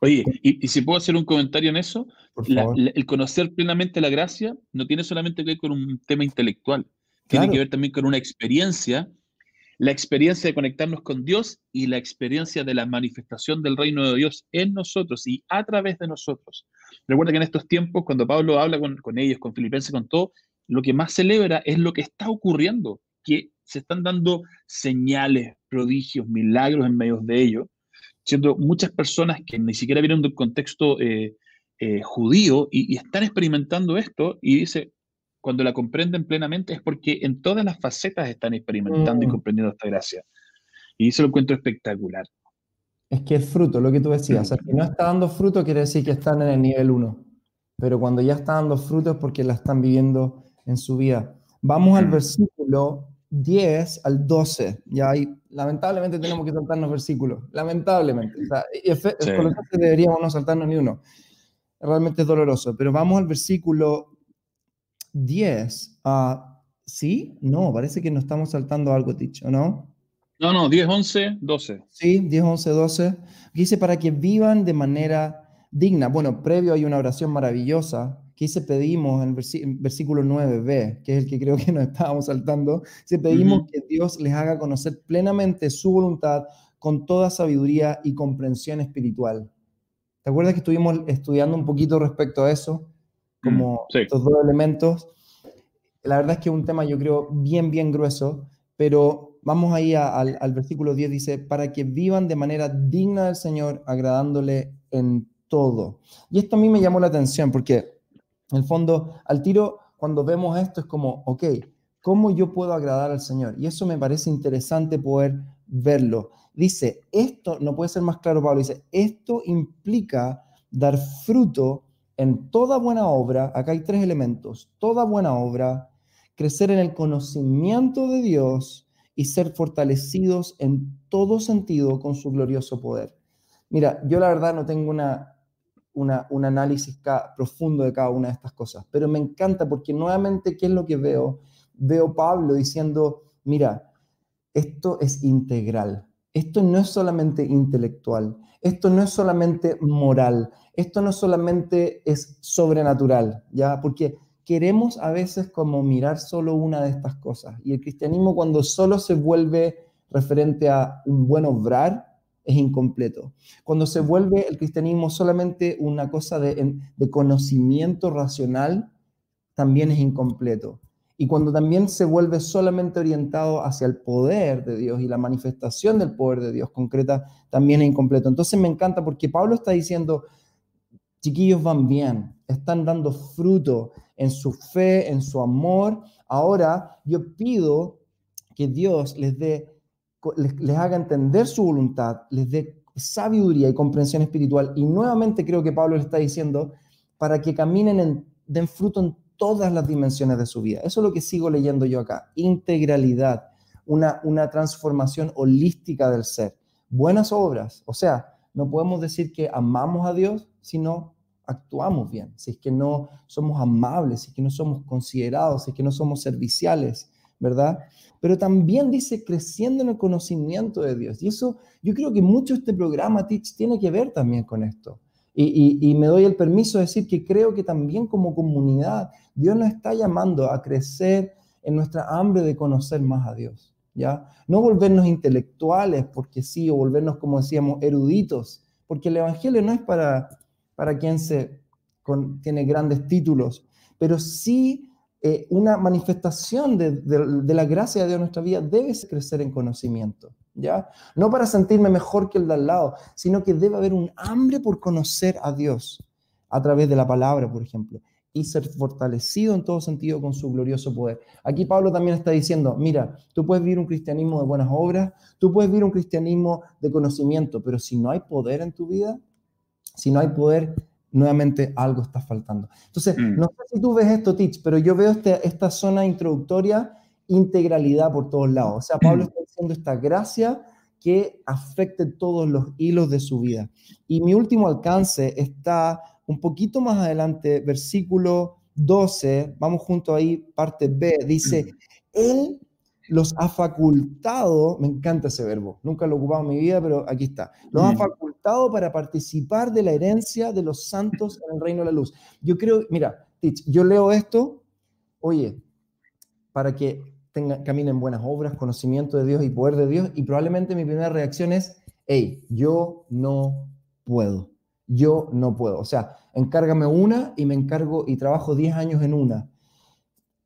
Oye, y, si puedo hacer un comentario en eso, el conocer plenamente la gracia no tiene solamente que ver con un tema intelectual, tiene que ver también con una experiencia, la experiencia de conectarnos con Dios y la experiencia de la manifestación del reino de Dios en nosotros y a través de nosotros. Recuerda que en estos tiempos, cuando Pablo habla con, con ellos, con Filipenses, con todo, lo que más celebra es lo que está ocurriendo, que se están dando señales, prodigios, milagros en medio de ello, siendo muchas personas que ni siquiera vienen del contexto eh, eh, judío y, están experimentando esto y dice, cuando la comprenden plenamente es porque en todas las facetas están experimentando y mm. comprendiendo esta gracia. Y eso lo encuentro espectacular. Es que el fruto, lo que tú decías, sea, si no está dando fruto quiere decir que están en el nivel 1, pero cuando ya está dando fruto es porque la están viviendo en su vida. Vamos al versículo 10 al 12, ya ahí lamentablemente tenemos que saltarnos versículos, lamentablemente, o sea, sí. deberíamos no saltarnos ni uno, realmente es doloroso, pero vamos al versículo 10, uh, ¿sí? No, parece que nos estamos saltando algo, dicho, ¿no? No, no, 10, 11, 12. Sí, 10, 11, 12. Dice, para que vivan de manera digna. Bueno, previo hay una oración maravillosa que dice, pedimos en el versículo 9b, que es el que creo que nos estábamos saltando, dice, pedimos que Dios les haga conocer plenamente su voluntad con toda sabiduría y comprensión espiritual. ¿Te acuerdas que estuvimos estudiando un poquito respecto a eso? Como mm, estos dos elementos. La verdad es que es un tema, yo creo, bien, bien grueso, pero Vamos ahí al, al versículo 10, dice, para que vivan de manera digna del Señor, agradándole en todo. Y esto a mí me llamó la atención porque, en el fondo, al tiro, cuando vemos esto es como, ok, ¿cómo yo puedo agradar al Señor? Y eso me parece interesante poder verlo. Dice, esto, no puede ser más claro Pablo, dice, esto implica dar fruto en toda buena obra, acá hay tres elementos, toda buena obra, crecer en el conocimiento de Dios y ser fortalecidos en todo sentido con su glorioso poder. Mira, yo la verdad no tengo una, un análisis profundo de cada una de estas cosas, pero me encanta porque nuevamente, ¿qué es lo que veo? Veo Pablo diciendo, mira, esto es integral, esto no es solamente intelectual, esto no es solamente moral, esto no solamente es sobrenatural, ¿ya? Porque queremos a veces como mirar solo una de estas cosas. Y el cristianismo cuando solo se vuelve referente a un buen obrar, es incompleto. Cuando se vuelve el cristianismo solamente una cosa de, de conocimiento racional, también es incompleto. Y cuando también se vuelve solamente orientado hacia el poder de Dios y la manifestación del poder de Dios concreta, también es incompleto. Entonces me encanta porque Pablo está diciendo, chiquillos van bien, están dando fruto, en su fe, en su amor. Ahora yo pido que Dios les dé, les, haga entender su voluntad, les dé sabiduría y comprensión espiritual. Y nuevamente creo que Pablo le está diciendo para que caminen, en, den fruto en todas las dimensiones de su vida. Eso es lo que sigo leyendo yo acá. Integralidad, una, una transformación holística del ser. Buenas obras, o sea, no podemos decir que amamos a Dios, sino actuamos bien, si es que no somos amables, si es que no somos considerados, si es que no somos serviciales, ¿verdad? Pero también dice creciendo en el conocimiento de Dios. Y eso, yo creo que mucho este programa Teach tiene que ver también con esto. Y, me doy el permiso de decir que creo que también como comunidad Dios nos está llamando a crecer en nuestra hambre de conocer más a Dios, ¿ya? No volvernos intelectuales porque sí, o volvernos, como decíamos, eruditos, porque el Evangelio no es para para quien se tiene grandes títulos, pero sí eh, una manifestación de, la gracia de Dios en nuestra vida debe crecer en conocimiento, ¿ya? No para sentirme mejor que el de al lado, sino que debe haber un hambre por conocer a Dios a través de la palabra, por ejemplo, y ser fortalecido en todo sentido con su glorioso poder. Aquí Pablo también está diciendo, mira, tú puedes vivir un cristianismo de buenas obras, tú puedes vivir un cristianismo de conocimiento, pero si no hay poder en tu vida, si no hay poder, nuevamente algo está faltando. Entonces, mm. no sé si tú ves esto, Tich, pero yo veo este, esta zona introductoria, integralidad por todos lados. O sea, Pablo mm. está diciendo esta gracia que afecte todos los hilos de su vida. Y mi último alcance está un poquito más adelante, versículo 12, vamos junto ahí, parte B, dice, mm. Él los ha facultado, me encanta ese verbo, nunca lo he ocupado en mi vida, pero aquí está, los ha facultado para participar de la herencia de los santos en el reino de la luz. Yo creo, mira, Tich, yo leo esto, oye, para que tenga, caminen buenas obras, conocimiento de Dios y poder de Dios, y probablemente mi primera reacción es, hey, yo no puedo, yo no puedo. O sea, encárgame una y me encargo y trabajo 10 años en una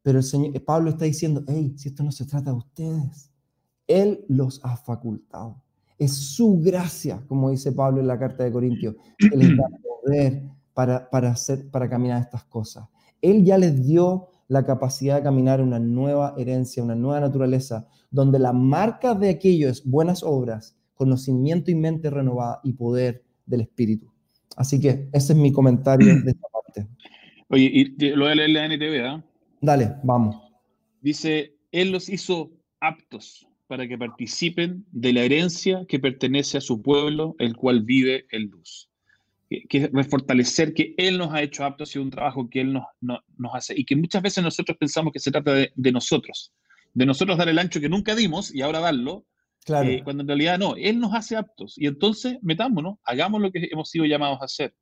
pero el Señor, Pablo está diciendo, hey, si esto no se trata de ustedes, Él los ha facultado. Es su gracia, como dice Pablo en la carta de Corintios, que les da poder para, para, hacer, para caminar estas cosas. Él ya les dio la capacidad de caminar una nueva herencia, una nueva naturaleza, donde la marca de aquellos buenas obras conocimiento y mente renovada y poder del Espíritu. Así que ese es mi comentario de esta parte. Oye, y lo voy a leer la NTV, ¿ah? Dale, vamos. Dice, Él los hizo aptos para que participen de la herencia que pertenece a su pueblo, el cual vive en luz. Que, es fortalecer que Él nos ha hecho aptos y un trabajo que Él nos, nos hace. Y que muchas veces nosotros pensamos que se trata de, de, nosotros, de nosotros dar el ancho que nunca dimos y ahora darlo, claro. Eh, cuando en realidad no, Él nos hace aptos. Y entonces metámonos, hagamos lo que hemos sido llamados a hacer.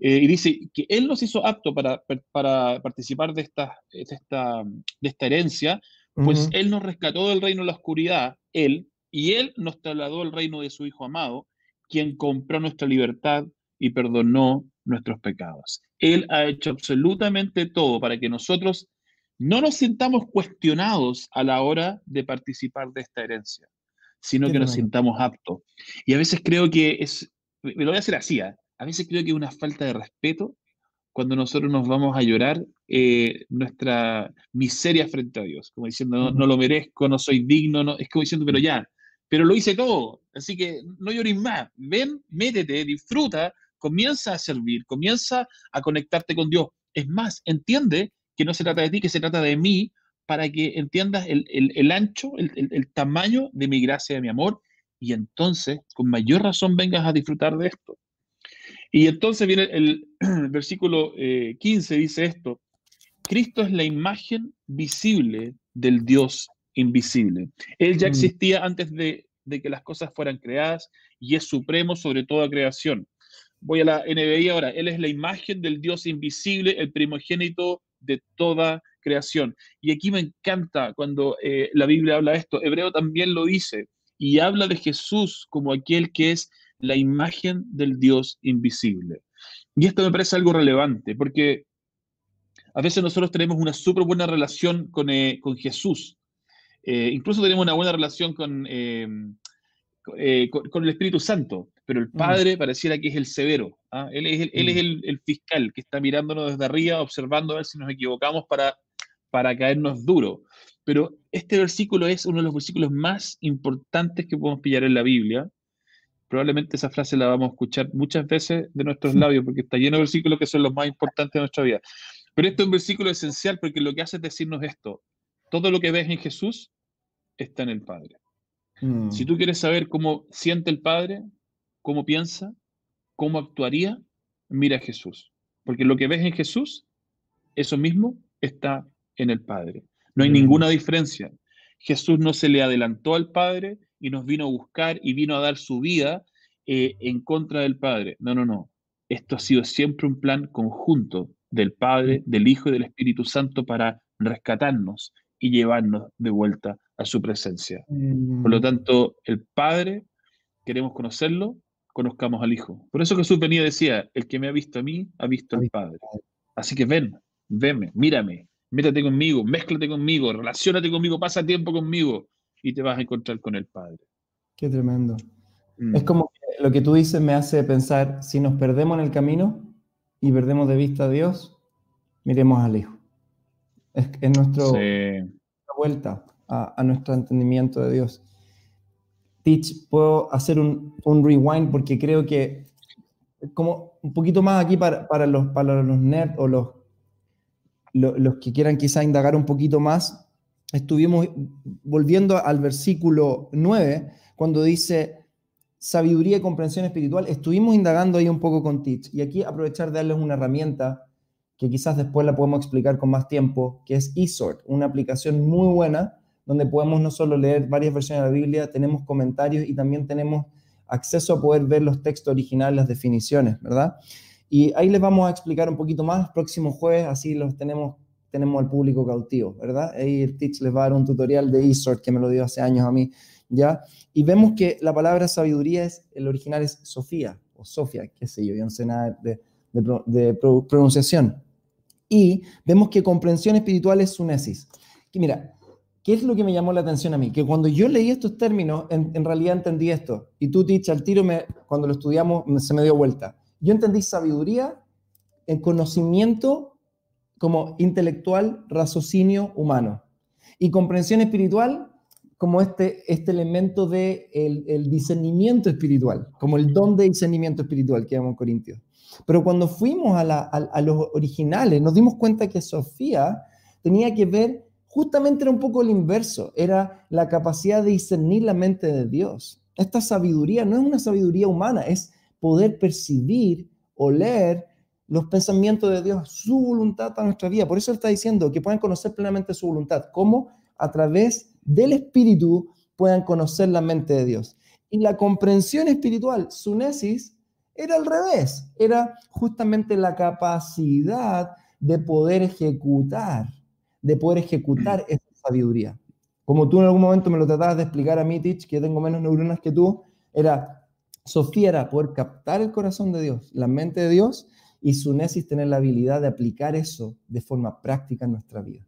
Eh, y dice que Él nos hizo aptos para, para participar de esta, de esta, de esta herencia, pues Él nos rescató del reino de la oscuridad, Él, y Él nos trasladó al reino de su Hijo amado, quien compró nuestra libertad y perdonó nuestros pecados. Él ha hecho absolutamente todo para que nosotros no nos sintamos cuestionados a la hora de participar de esta herencia, sino que nos sintamos aptos. Y a veces creo que es, me lo voy a hacer así, ¿eh? a veces creo que es una falta de respeto cuando nosotros nos vamos a llorar eh, nuestra miseria frente a Dios, como diciendo, no, lo merezco, no soy digno, no, es como diciendo, pero ya, pero lo hice todo, así que no llores más, ven, métete, disfruta, comienza a servir, comienza a conectarte con Dios. Es más, entiende que no se trata de ti, que se trata de mí, para que entiendas el, el, ancho, el, el, tamaño de mi gracia, de mi amor, y entonces con mayor razón vengas a disfrutar de esto. Y entonces viene el, versículo 15, eh, dice esto, Cristo es la imagen visible del Dios invisible. Él ya mm. existía antes de, de, que las cosas fueran creadas y es supremo sobre toda creación. Voy a la NBI ahora. Él es la imagen del Dios invisible, el primogénito de toda creación. Y aquí me encanta cuando eh, la Biblia habla de esto. Hebreo también lo dice y habla de Jesús como aquel que es la imagen del Dios invisible. Y esto me parece algo relevante, porque a veces nosotros tenemos una súper buena relación con, eh, Jesús. Eh, incluso tenemos una buena relación con, eh, con, el Espíritu Santo, pero el mm. Padre pareciera que es el severo. ¿ah? Él, es, el, él es mm. el, fiscal que está mirándonos desde arriba, observando a ver si nos equivocamos para, para caernos duro. Pero este versículo es uno de los versículos más importantes que podemos pillar en la Biblia probablemente esa frase la vamos a escuchar muchas veces de nuestros labios, porque está lleno de versículos que son los más importantes de nuestra vida. Pero esto es un versículo esencial porque lo que hace es decirnos esto, todo lo que ves en Jesús está en el Padre. Mm. Si tú quieres saber cómo siente el Padre, cómo piensa, cómo actuaría, mira a Jesús. Porque lo que ves en Jesús, eso mismo está en el Padre. No hay mm. ninguna diferencia. Jesús no se le adelantó al Padre, y nos vino a buscar y vino a dar su vida eh, en contra del Padre. No, no, no. Esto ha sido siempre un plan conjunto del Padre, del Hijo y del Espíritu Santo para rescatarnos y llevarnos de vuelta a su presencia. Por lo mm. tanto, el Padre, queremos conocerlo, conozcamos al Hijo. Por eso Jesús venía y decía, el que me ha visto a mí, ha visto al Padre. Así que ven, venme, mírame, métete conmigo, mézclate conmigo, relacionate conmigo, pasa tiempo conmigo, y te vas a encontrar con el Padre. Qué tremendo. Mm. Es como que lo que tú dices me hace pensar, si nos perdemos en el camino y perdemos de vista a Dios, miremos al Hijo. Es, es nuestro, vuelta a, nuestro entendimiento de Dios. Teach, puedo hacer un, un, rewind porque creo que como un poquito más aquí para, para los, para los nerds o los, los, los que quieran quizá indagar un poquito más, estuvimos volviendo al versículo 9, cuando dice sabiduría y comprensión espiritual, estuvimos indagando ahí un poco con Teach. Y aquí aprovechar de darles una herramienta que quizás después la podemos explicar con más tiempo, que es eSort, una aplicación muy buena donde podemos no solo leer varias versiones de la Biblia, tenemos comentarios y también tenemos acceso a poder ver los textos originales, las definiciones, ¿verdad? Y ahí les vamos a explicar un poquito más, próximo jueves, así los tenemos tenemos al público cautivo, ¿verdad? Ahí el Teach les va a dar un tutorial de eSort que me lo dio hace años a mí, ¿ya? Y vemos que la palabra sabiduría es, el original es Sofía, o Sofía, qué sé yo, yo no sé nada de, de, pronunciación. Y vemos que comprensión espiritual es sunesis. Que mira, ¿qué es lo que me llamó la atención a mí? Que cuando yo leí estos términos, en, en realidad entendí esto. Y tú, Teach, al tiro, me, cuando lo estudiamos, se me dio vuelta. Yo entendí sabiduría en conocimiento como intelectual, raciocinio humano. Y comprensión espiritual como este, este elemento de el, discernimiento espiritual, como el don de discernimiento espiritual que llamamos Corintios. Pero cuando fuimos a, a, los originales, nos dimos cuenta que Sofía tenía que ver, justamente era un poco el inverso, era la capacidad de discernir la mente de Dios. Esta sabiduría no es una sabiduría humana, es poder percibir, o leer los pensamientos de Dios, su voluntad para nuestra vida. Por eso está diciendo que pueden conocer plenamente su voluntad. ¿Cómo? A través del Espíritu puedan conocer la mente de Dios. Y la comprensión espiritual, su nesis, era al revés. Era justamente la capacidad de poder ejecutar, de poder ejecutar esa sabiduría. Como tú en algún momento me lo tratabas de explicar a mí, Tich, que tengo menos neuronas que tú, era Sofía era poder captar el corazón de Dios, la mente de Dios, y su nesis tener la habilidad de aplicar eso de forma práctica en nuestra vida.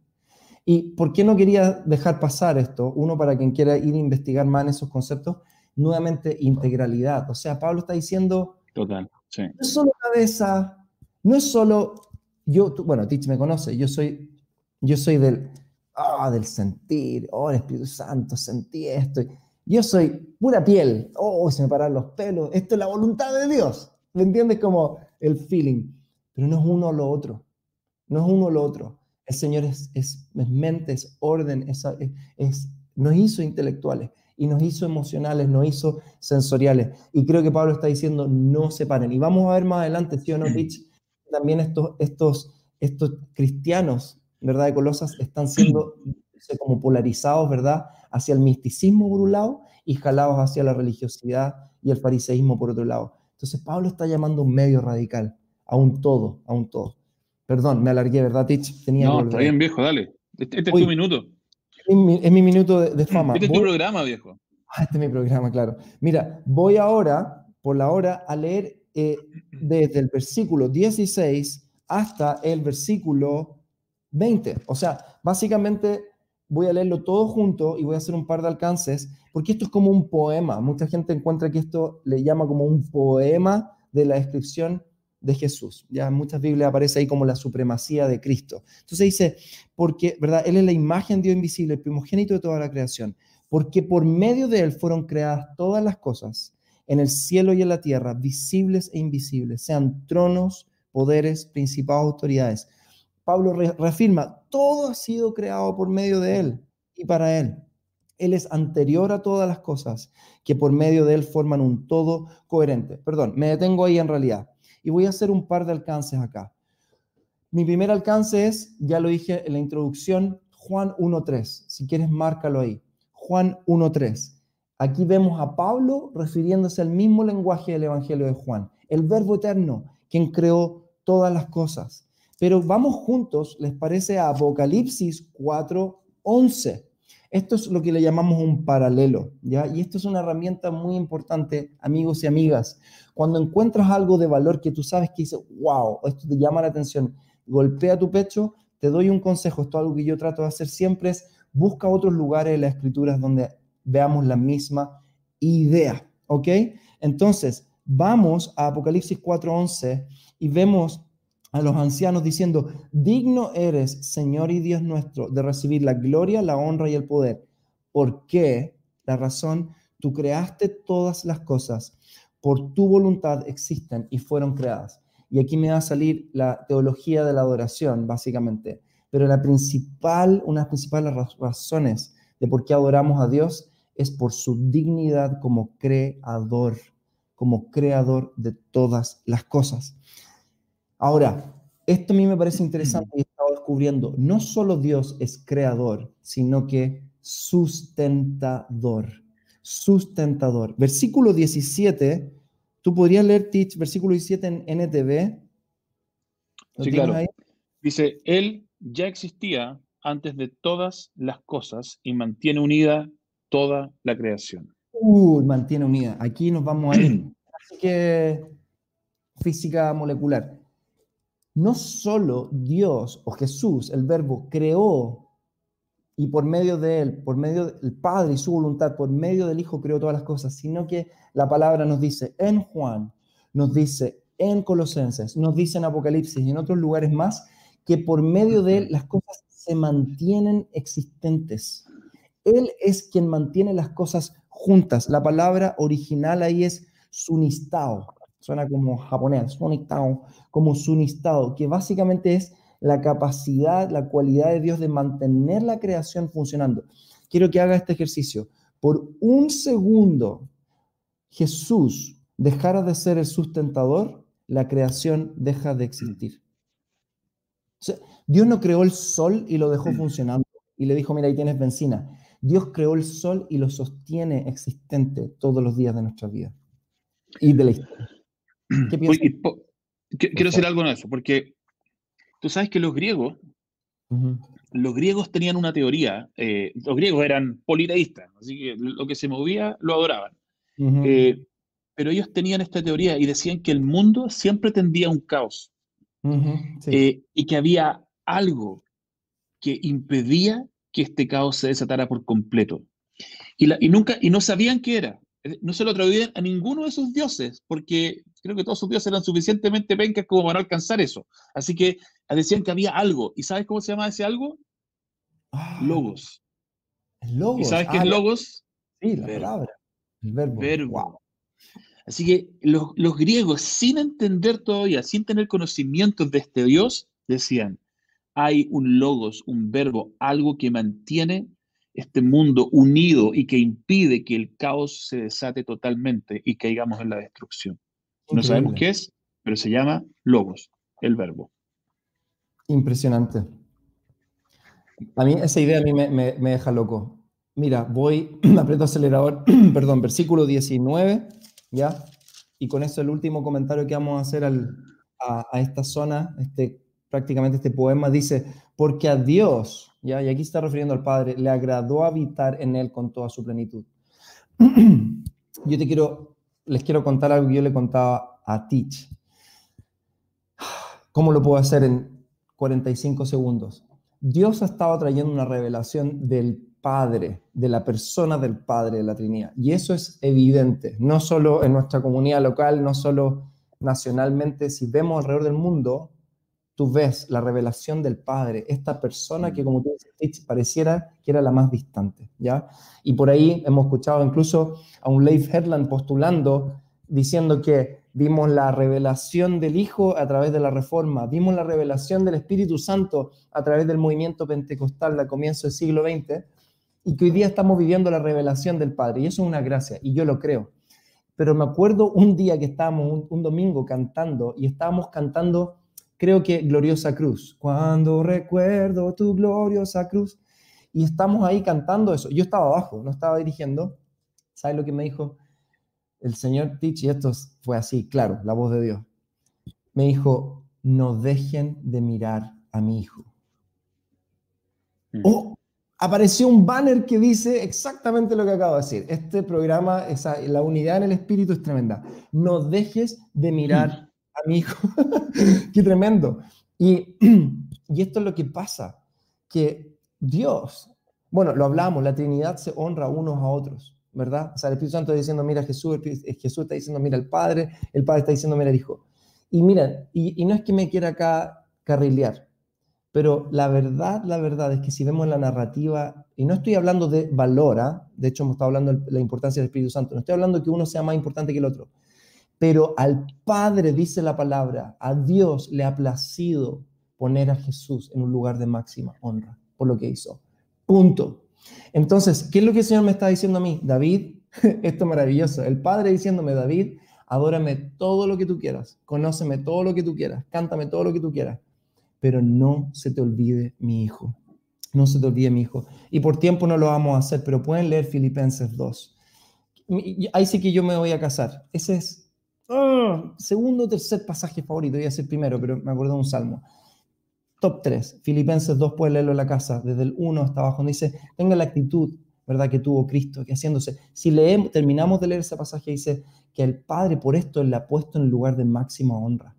¿Y por qué no quería dejar pasar esto? Uno, para quien quiera ir a investigar más en esos conceptos, nuevamente integralidad. O sea, Pablo está diciendo... Total, sí. No es solo cabeza, no es solo... Yo, bueno, Tich me conoce, yo soy, yo soy del, ah, del sentir, oh, el Espíritu Santo, sentí esto. Yo soy pura piel, oh, se me paran los pelos, esto es la voluntad de Dios. ¿Me entiendes? Como el feeling. Pero no es uno o lo otro. No es uno o lo otro. El Señor es, es, mente, es orden, es, es, nos hizo intelectuales y nos hizo emocionales, nos hizo sensoriales. Y creo que Pablo está diciendo, no se paren. Y vamos a ver más adelante, ¿sí o no, Rich? También estos, estos, estos cristianos, ¿verdad? De Colosas están siendo como polarizados, ¿verdad? Hacia el misticismo por un lado y jalados hacia la religiosidad y el fariseísmo por otro lado. Entonces Pablo está llamando un medio radical, a un todo, a un todo. Perdón, me alargué, ¿verdad, Tich? Tenía no, está bien, viejo, dale. Este, este es tu minuto. Es mi, minuto de, fama. Este es tu programa, viejo. Ah, este es mi programa, claro. Mira, voy ahora, por la hora, a leer eh, desde el versículo 16 hasta el versículo 20. O sea, básicamente voy a leerlo todo junto y voy a hacer un par de alcances, porque esto es como un poema. Mucha gente encuentra que esto le llama como un poema de la descripción de Jesús. Ya en muchas Biblias aparece ahí como la supremacía de Cristo. Entonces dice, porque, ¿verdad? Él es la imagen de Dios invisible, el primogénito de toda la creación, porque por medio de Él fueron creadas todas las cosas, en el cielo y en la tierra, visibles e invisibles, sean tronos, poderes, principados, autoridades Pablo reafirma, todo ha sido creado por medio de Él y para Él. Él es anterior a todas las cosas que por medio de Él forman un todo coherente. Perdón, me detengo ahí en realidad. Y voy a hacer un par de alcances acá. Mi primer alcance es, ya lo dije en la introducción, Juan 1.3. Si quieres, márcalo ahí. Juan 1.3. Aquí vemos a Pablo refiriéndose al mismo lenguaje del Evangelio de Juan. El verbo eterno, quien creó todas las cosas. Pero vamos juntos, ¿les parece a Apocalipsis 4:11? Esto es lo que le llamamos un paralelo, ¿ya? Y esto es una herramienta muy importante, amigos y amigas. Cuando encuentras algo de valor que tú sabes que dice, wow, esto te llama la atención, golpea tu pecho, te doy un consejo, esto es algo que yo trato de hacer siempre, es busca otros lugares en las escrituras donde veamos la misma idea, ¿ok? Entonces, vamos a Apocalipsis 4:11 y vemos a los ancianos diciendo, digno eres, Señor y Dios nuestro, de recibir la gloria, la honra y el poder. ¿Por qué? La razón, tú creaste todas las cosas, por tu voluntad existen y fueron creadas. Y aquí me va a salir la teología de la adoración, básicamente. Pero la principal, una de las principales razones de por qué adoramos a Dios es por su dignidad como creador, como creador de todas las cosas. Ahora, esto a mí me parece interesante y he estado descubriendo, no solo Dios es creador, sino que sustentador, sustentador. Versículo 17, ¿tú podrías leer, Teach, versículo 17 en NTV? Sí, claro. Dice, Él ya existía antes de todas las cosas y mantiene unida toda la creación. Uy, mantiene unida. Aquí nos vamos a ir. Así que física molecular no solo Dios o Jesús, el verbo, creó y por medio de él, por medio del Padre y su voluntad, por medio del Hijo creó todas las cosas, sino que la palabra nos dice en Juan, nos dice en Colosenses, nos dice en Apocalipsis y en otros lugares más, que por medio de él las cosas se mantienen existentes. Él es quien mantiene las cosas juntas. La palabra original ahí es sunistao. Suena como japonés, sunistao, como sunistao, que básicamente es la capacidad, la cualidad de Dios de mantener la creación funcionando. Quiero que haga este ejercicio. Por un segundo, Jesús dejara de ser el sustentador, la creación deja de existir. Dios no creó el sol y lo dejó funcionando y le dijo, mira, ahí tienes benzina. Dios creó el sol y lo sostiene existente todos los días de nuestra vida y de la historia. Quiero decir algo en eso, porque Tú sabes que los griegos, los griegos tenían una teoría, eh, los griegos eran politeístas, así que lo que se movía lo adoraban. Eh, pero ellos tenían esta teoría y decían que el mundo siempre tendía a un caos eh, y que había algo que impedía que este caos se desatara por completo. Y, y, nunca, y no sabían qué era. No se lo atribuían a ninguno de sus dioses, porque creo que todos sus dioses eran suficientemente pencas como para alcanzar eso. Así que decían que había algo. ¿Y sabes cómo se llama ese algo? Ah, logos. logos. ¿Y sabes qué es ah, logos? Sí, la palabra. El verbo. Así que los, los, griegos, sin entender todavía, sin tener conocimiento de este Dios, decían, hay un logos, un verbo, algo que mantiene este mundo unido y que impide que el caos se desate totalmente y caigamos en la destrucción. No sabemos qué es, pero se llama logos, el verbo. Impresionante. A mí esa idea a mí me, deja loco. Mira, voy, aprieto acelerador, perdón, versículo 19, ¿ya? Y con eso el último comentario que vamos a hacer a, esta zona, este, prácticamente este poema, dice, porque a Dios, ¿ya? Y aquí está refiriendo al Padre, le agradó habitar en él con toda su plenitud. Yo te quiero, les quiero contar algo que yo le contaba a Teach. ¿Cómo lo puedo hacer en 45 segundos. Dios ha estado trayendo una revelación del Padre, de la persona del Padre de la Trinidad. Y eso es evidente, no solo en nuestra comunidad local, no solo nacionalmente, si vemos alrededor del mundo, tú ves la revelación del Padre, esta persona que como tú dices, pareciera que era la más distante, ¿ya? Y por ahí hemos escuchado incluso a un Leif Herland postulando, diciendo que vimos la revelación del Hijo a través de la Reforma, vimos la revelación del Espíritu Santo a través del movimiento pentecostal de comienzo del siglo XX, y que hoy día estamos viviendo la revelación del Padre, y eso es una gracia, y yo lo creo. Pero me acuerdo un día que estábamos, un, domingo, cantando, y estábamos cantando, creo que Gloriosa Cruz, cuando recuerdo tu gloriosa cruz, y estamos ahí cantando eso. Yo estaba abajo, no estaba dirigiendo. ¿Sabes lo que me dijo? el señor Teach, y esto fue así, claro, la voz de Dios, me dijo, no dejen de mirar a mi hijo. Mm. Oh, apareció un banner que dice exactamente lo que acabo de decir. Este programa, esa, la unidad en el espíritu es tremenda. No dejes de mirar a mi hijo. Qué tremendo. Y, y esto es lo que pasa, que Dios, bueno, lo hablamos, la Trinidad se honra unos a otros. ¿verdad? O sea, el Espíritu Santo está diciendo, mira Jesús, Jesús está diciendo, mira el Padre, el Padre está diciendo, mira el Hijo. Y mira, y, no es que me quiera acá carrilear, pero la verdad, la verdad es que si vemos la narrativa, y no estoy hablando de valor, ¿ah? de hecho hemos estado hablando de la importancia del Espíritu Santo, no estoy hablando que uno sea más importante que el otro, pero al Padre, dice la palabra, a Dios le ha placido poner a Jesús en un lugar de máxima honra por lo que hizo. Punto. Entonces, ¿qué es lo que el Señor me está diciendo a mí? David, esto es maravilloso. El Padre diciéndome, David, adórame todo lo que tú quieras, conóceme todo lo que tú quieras, cántame todo lo que tú quieras, pero no se te olvide mi hijo. No se te olvide mi hijo. Y por tiempo no lo vamos a hacer, pero pueden leer Filipenses 2. Ahí sí que yo me voy a casar. Ese es ah, segundo o tercer pasaje favorito, voy a ser primero, pero me acuerdo de un salmo. Top 3. Filipenses 2, puede leerlo en la casa, desde el 1 hasta abajo, donde dice, tenga la actitud, ¿verdad?, que tuvo Cristo, que haciéndose. Si leemos, terminamos de leer ese pasaje, dice que el Padre por esto le ha puesto en el lugar de máxima honra,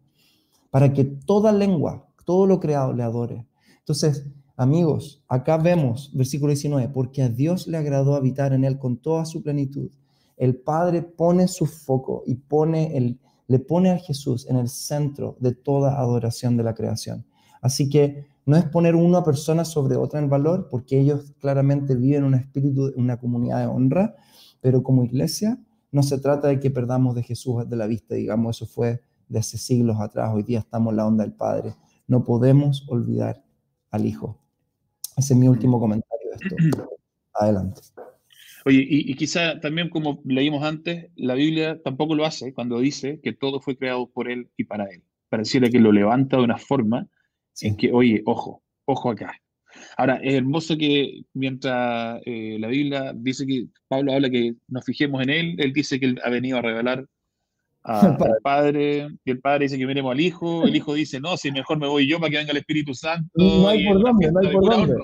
para que toda lengua, todo lo creado le adore. Entonces, amigos, acá vemos, versículo 19, porque a Dios le agradó habitar en él con toda su plenitud. El Padre pone su foco y pone el, le pone a Jesús en el centro de toda adoración de la creación. Así que no es poner una persona sobre otra en valor, porque ellos claramente viven un espíritu, una comunidad de honra, pero como iglesia no se trata de que perdamos de Jesús de la vista, digamos, eso fue de hace siglos atrás, hoy día estamos en la onda del Padre. No podemos olvidar al Hijo. Ese es mi último comentario de esto. Adelante. Oye, y, quizá también como leímos antes, la Biblia tampoco lo hace cuando dice que todo fue creado por Él y para Él. Pareciera que lo levanta de una forma en que, oye, ojo, ojo acá. Ahora, es hermoso que mientras eh, la Biblia dice que Pablo habla que nos fijemos en Él, Él dice que Él ha venido a revelar al Padre, y el Padre dice que miremos al Hijo, el Hijo dice, no, si mejor me voy yo para que venga el Espíritu Santo. No hay por dónde, no hay por dónde.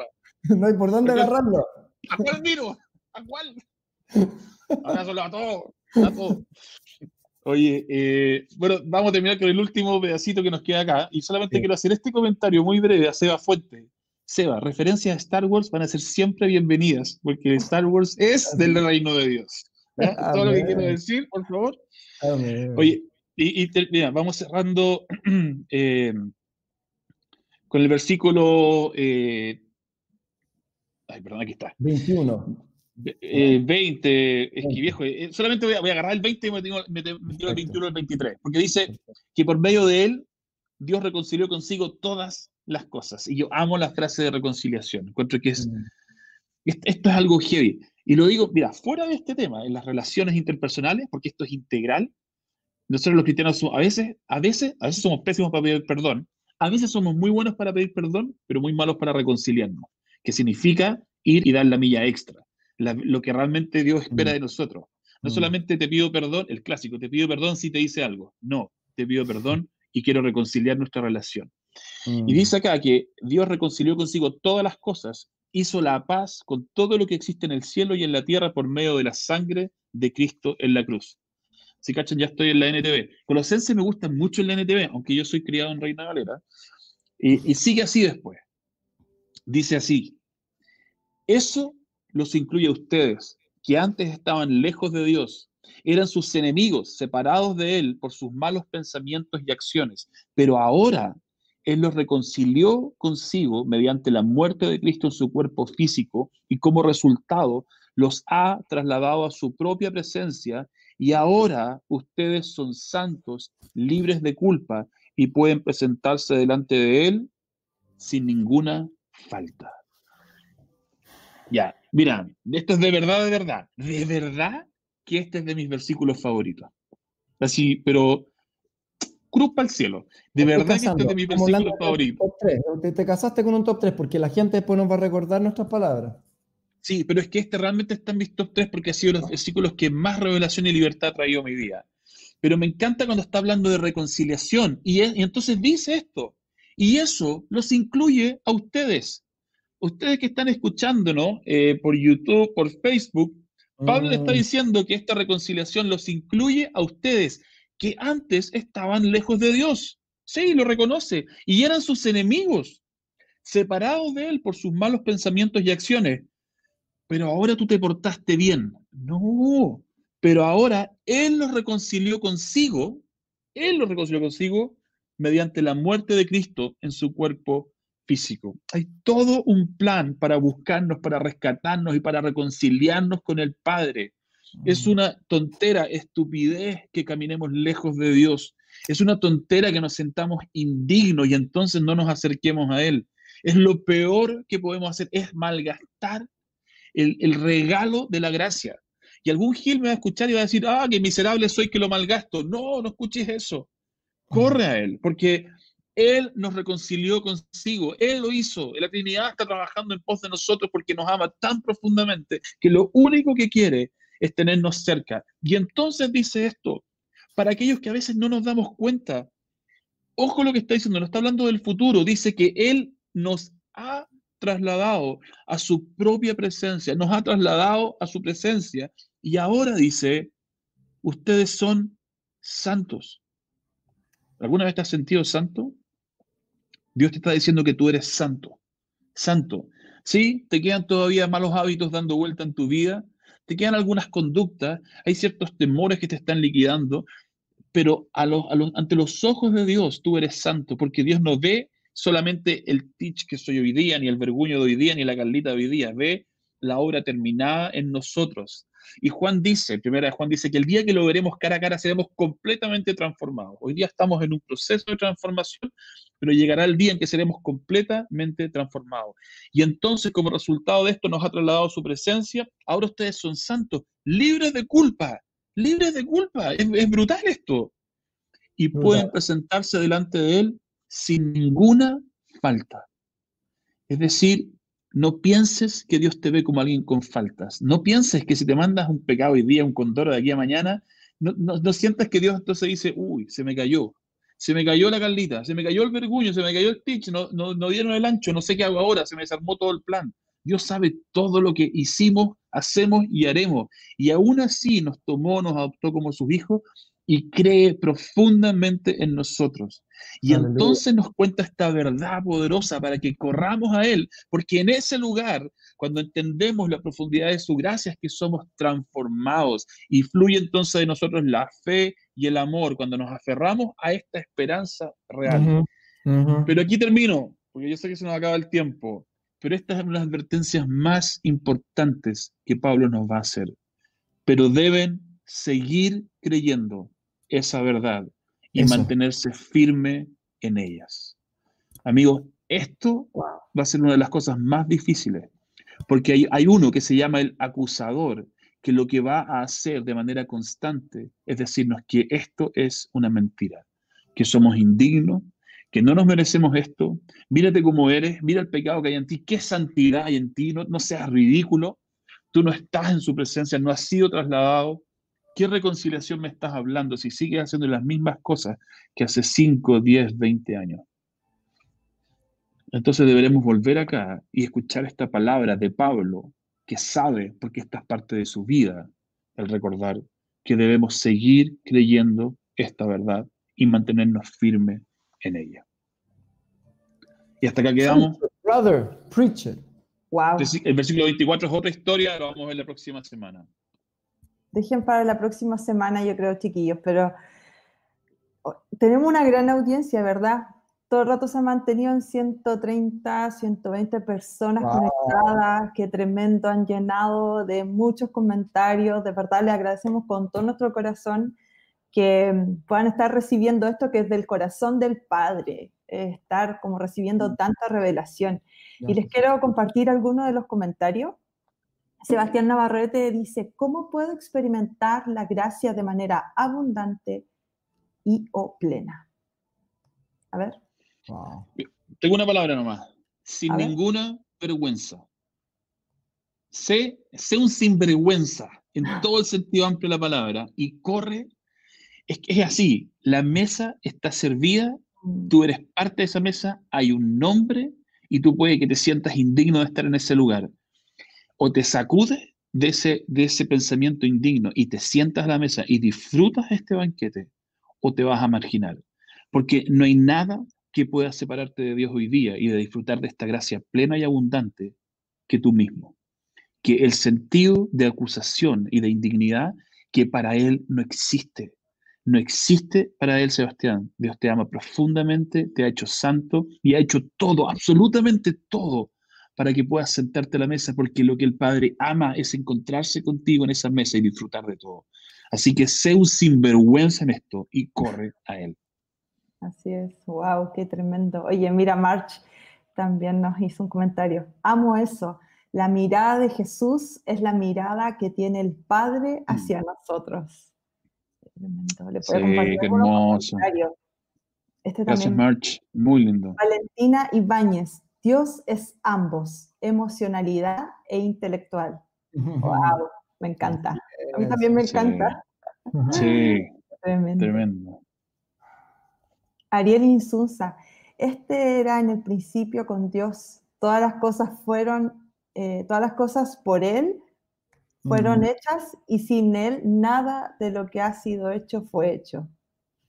No hay por dónde agarrarlo. ¿A cuál miro? ¿A cuál? Ahora solo a todo, a todo. Oye, eh, bueno, vamos a terminar con el último pedacito que nos queda acá. Y solamente quiero hacer este comentario muy breve a Seba Fuente. Seba, referencias a Star Wars van a ser siempre bienvenidas, porque Star Wars es del reino de Dios. Todo lo que quiero decir, por favor. Oye, y, mira, vamos cerrando eh, con el versículo. Eh, ay, perdón, aquí está. 21. 20, eh, es que viejo, solamente voy a, agarrar el 20 y me, tengo, me, el 21 el 23, porque dice que por medio de él Dios reconcilió consigo todas las cosas. Y yo amo la frase de reconciliación. Encuentro que es, mm. esto es algo heavy. Y lo digo, mira, fuera de este tema, en las relaciones interpersonales, porque esto es integral, nosotros los cristianos a veces, a veces, a veces somos pésimos para pedir perdón, a veces somos muy buenos para pedir perdón, pero muy malos para reconciliarnos, que significa ir y dar la milla extra, lo que realmente Dios espera mm. de nosotros. No mm. solamente te pido perdón, el clásico, te pido perdón si te hice algo, no, te pido perdón y quiero reconciliar nuestra relación. Y mm. dice acá que Dios reconcilió consigo todas las cosas hizo la paz con todo lo que existe en el cielo y en la tierra por medio de la sangre de Cristo en la cruz. Si cachan, ya estoy en la NTV. Colosense me gusta mucho en la NTV, aunque yo soy criado en Reina Valera. Y, y sigue así después. Dice así, eso los incluye a ustedes, que antes estaban lejos de Dios, eran sus enemigos, separados de Él por sus malos pensamientos y acciones, pero ahora él los reconcilió consigo mediante la muerte de Cristo en su cuerpo físico y como resultado los ha trasladado a su propia presencia y ahora ustedes son santos, libres de culpa y pueden presentarse delante de Él sin ninguna falta. Ya, mira, esto es de verdad, de verdad, de verdad que este es de mis versículos favoritos. Así, pero cruz para el cielo. De verdad que este es de mis versículos favoritos. Te, te, casaste con un top 3 porque la gente después nos va a recordar nuestras palabras. Sí, pero es que este realmente está en mis top 3 porque ha sido los versículos que más revelación y libertad ha traído a mi vida. Pero me encanta cuando está hablando de reconciliación y, entonces dice esto. Y eso los incluye a ustedes. Ustedes que están escuchándonos eh, por YouTube, por Facebook, Pablo le está mm. diciendo que esta reconciliación los incluye a ustedes que antes estaban lejos de Dios. Sí, lo reconoce. Y eran sus enemigos, separados de Él por sus malos pensamientos y acciones. Pero ahora tú te portaste bien. No, pero ahora Él los reconcilió consigo. Él los reconcilió consigo mediante la muerte de Cristo en su cuerpo físico. Hay todo un plan para buscarnos, para rescatarnos y para reconciliarnos con el Padre. Es una tontera, estupidez que caminemos lejos de Dios. Es una tontera que nos sentamos indignos y entonces no nos acerquemos a Él. Es lo peor que podemos hacer, es malgastar el, regalo de la gracia. Y algún Gil me va a escuchar y va a decir, ah, qué miserable soy que lo malgasto. No, no escuches eso. Corre a Él, porque Él nos reconcilió consigo. Él lo hizo. La Trinidad está trabajando en pos de nosotros porque nos ama tan profundamente que lo único que quiere es tenernos cerca. Y entonces dice esto, para aquellos que a veces no nos damos cuenta, ojo lo que está diciendo, no está hablando del futuro, dice que Él nos ha trasladado a su propia presencia, nos ha trasladado a su presencia y ahora dice, ustedes son santos. ¿Alguna vez te has sentido santo? Dios te está diciendo que tú eres santo, santo. Sí, te quedan todavía malos hábitos dando vuelta en tu vida, te quedan algunas conductas, hay ciertos temores que te están liquidando, pero ante los ojos de Dios tú eres santo, porque Dios no ve solamente el teach que soy hoy día, ni el verguño de hoy día, ni la Carlita de hoy día. Ve la obra terminada en nosotros. Y Juan dice, primera Juan dice que el día que lo veremos cara a cara seremos completamente transformados. Hoy día estamos en un proceso de transformación, pero llegará el día en que seremos completamente transformados. Y entonces, como resultado de esto, nos ha trasladado su presencia. Ahora ustedes son santos, libres de culpa, libres de culpa. Es, brutal esto. Y pueden presentarse delante de Él sin ninguna falta. Es decir, no pienses que Dios te ve como alguien con faltas. No pienses que si te mandas un pecado hoy día, un condoro de aquí a mañana, no, no, sientas que Dios entonces dice, uy, se me cayó. Se me cayó la Carlita, se me cayó el verguño, se me cayó el pitch, no, no, no dieron el ancho, no sé qué hago ahora, se me desarmó todo el plan. Dios sabe todo lo que hicimos, hacemos y haremos. Y aún así nos tomó, nos adoptó como sus hijos y cree profundamente en nosotros. Y entonces nos cuenta esta verdad poderosa para que corramos a Él, porque en ese lugar, cuando entendemos la profundidad de su gracia, es que somos transformados y fluye entonces de nosotros la fe y el amor cuando nos aferramos a esta esperanza real. Pero aquí termino, porque yo sé que se nos acaba el tiempo, pero estas son las advertencias más importantes que Pablo nos va a hacer. Pero deben seguir creyendo esa verdad y mantenerse firme en ellas. Amigos, esto va a ser una de las cosas más difíciles, porque hay, hay uno que se llama el acusador, que lo que va a hacer de manera constante es decirnos que esto es una mentira, que somos indignos, que no nos merecemos esto, mírate cómo eres, mira el pecado que hay en ti, qué santidad hay en ti, no, no seas ridículo, tú no estás en su presencia, no has sido trasladado, ¿Qué reconciliación me estás hablando si sigues haciendo las mismas cosas que hace 5, 10, 20 años? Entonces deberemos volver acá y escuchar esta palabra de Pablo, que sabe, porque esta es parte de su vida, el recordar que debemos seguir creyendo esta verdad y mantenernos firmes en ella. Y hasta acá quedamos. Brother, preach it. Wow. El versículo 24 es otra historia, lo vamos a ver la próxima semana dejen para la próxima semana, yo creo, chiquillos, pero oh, tenemos una gran audiencia, ¿verdad? Todo el rato se ha mantenido en 130, 120 personas conectadas, que tremendo, han llenado de muchos comentarios, de verdad le agradecemos con todo nuestro corazón que puedan estar recibiendo esto que es del corazón del Padre, estar como recibiendo mm. tanta revelación. Y les quiero compartir algunos de los comentarios Sebastián Navarrete dice, ¿cómo puedo experimentar la gracia de manera abundante y o plena? A ver. Tengo una palabra nomás. Sin ninguna vergüenza. Sé, sé un sinvergüenza en todo el sentido amplio de la palabra y corre. Es que es así, la mesa está servida, tú eres parte de esa mesa, hay un nombre y tú puedes que te sientas indigno de estar en ese lugar o te sacudes de ese, de ese pensamiento indigno y te sientas a la mesa y disfrutas este banquete, o te vas a marginar. Porque no hay nada que pueda separarte de Dios hoy día y de disfrutar de esta gracia plena y abundante que tú mismo. Que el sentido de acusación y de indignidad que para Él no existe. No existe para Él, Sebastián. Dios te ama profundamente, te ha hecho santo y ha hecho todo, absolutamente todo para que puedas sentarte a la mesa, porque lo que el Padre ama es encontrarse contigo en esa mesa y disfrutar de todo. Así que sé un sinvergüenza en esto y corre a Él. Así es, wow, qué tremendo. Oye, mira, March también nos hizo un comentario. Amo eso. La mirada de Jesús es la mirada que tiene el Padre mm. hacia nosotros. Tremendo. Le sí, qué hermoso. Este Gracias, March. Muy lindo. Valentina Ibáñez. Dios es ambos, emocionalidad e intelectual. ¡Wow! Me encanta. A mí también me encanta. Sí, tremendo. Ariel Insunza, este era en el principio con Dios. Todas las cosas fueron, eh, todas las cosas por Él fueron hechas y sin Él nada de lo que ha sido hecho fue hecho.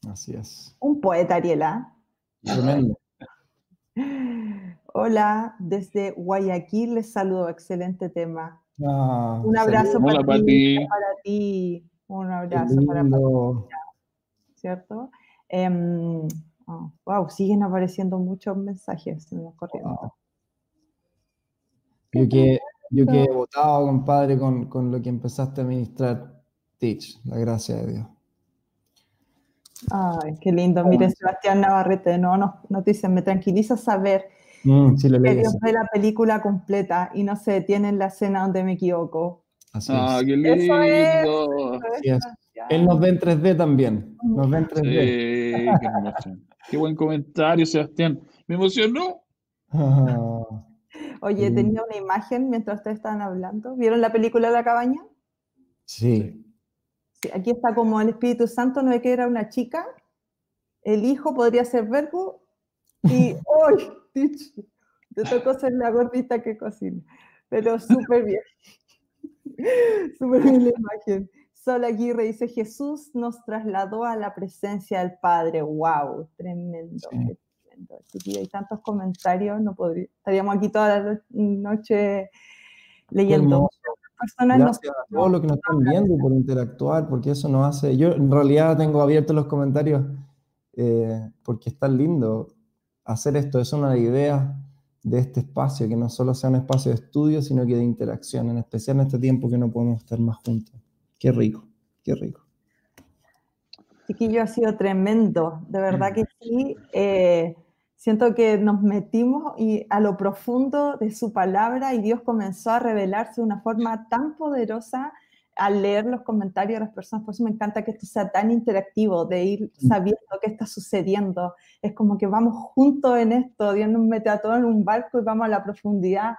Así es. Un poeta, Ariela. Tremendo. Hola, desde Guayaquil les saludo, excelente tema. Ah, un abrazo para, ti, un abrazo para ti, ¿cierto? Em, oh, Wow, siguen apareciendo muchos mensajes en la corriente. Yo que, yo que he votado, compadre, con, con lo que empezaste a ministrar, Teach, la gracia de Dios. Ay, qué lindo. Mire, Sebastián Navarrete, no, no, nos dice, me tranquiliza saber mm, que Dios ve la película completa y no se detiene en la escena donde me equivoco. Así ah, qué lindo. Él nos ve en 3D también. Nos ve en 3D. qué, qué, buen comentario, Sebastián. Me emocionó. Oye, tenía una imagen mientras ustedes estaban hablando. ¿Vieron la película La cabaña? Sí aquí está como el Espíritu Santo, no es que era una chica, el hijo podría ser verbo y hoy, te tocó ser la gordita que cocina, pero súper bien, súper bien la imagen. Sol Aguirre dice, Jesús nos trasladó a la presencia del Padre, wow, tremendo. hay tantos comentarios, no podría, estaríamos aquí toda la noche leyendo personas Gracias a todos los que nos están viendo por interactuar, porque eso nos hace. Yo en realidad tengo abiertos los comentarios eh, porque está lindo hacer esto. Es una idea de este espacio, que no solo sea un espacio de estudio, sino que de interacción, en especial en este tiempo que no podemos estar más juntos. Qué rico, qué rico. Chiquillo, ha sido tremendo, de verdad que sí. Eh, Siento que nos metimos y a lo profundo de su palabra y Dios comenzó a revelarse de una forma tan poderosa al leer los comentarios de las personas. Por eso me encanta que esto sea tan interactivo, de ir mm. sabiendo qué está sucediendo. Es como que vamos juntos en esto. Dios nos mete a todos en un barco y vamos a la profundidad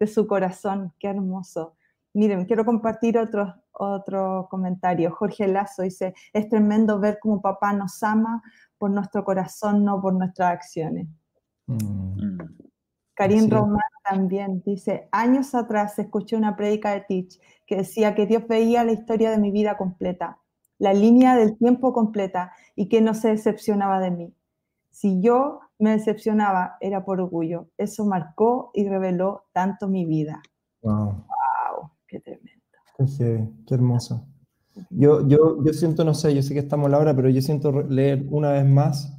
de su corazón. Qué hermoso. Miren, quiero compartir otro, otro comentario. Jorge Lazo dice, es tremendo ver cómo papá nos ama por nuestro corazón, no por nuestras acciones. Mm. Karim Román también dice, años atrás escuché una prédica de Teach que decía que Dios veía la historia de mi vida completa, la línea del tiempo completa y que no se decepcionaba de mí. Si yo me decepcionaba era por orgullo. Eso marcó y reveló tanto mi vida. Wow. wow qué tremendo. Qué, qué hermoso. Yo, yo, yo siento, no sé, yo sé que estamos a la hora, pero yo siento leer una vez más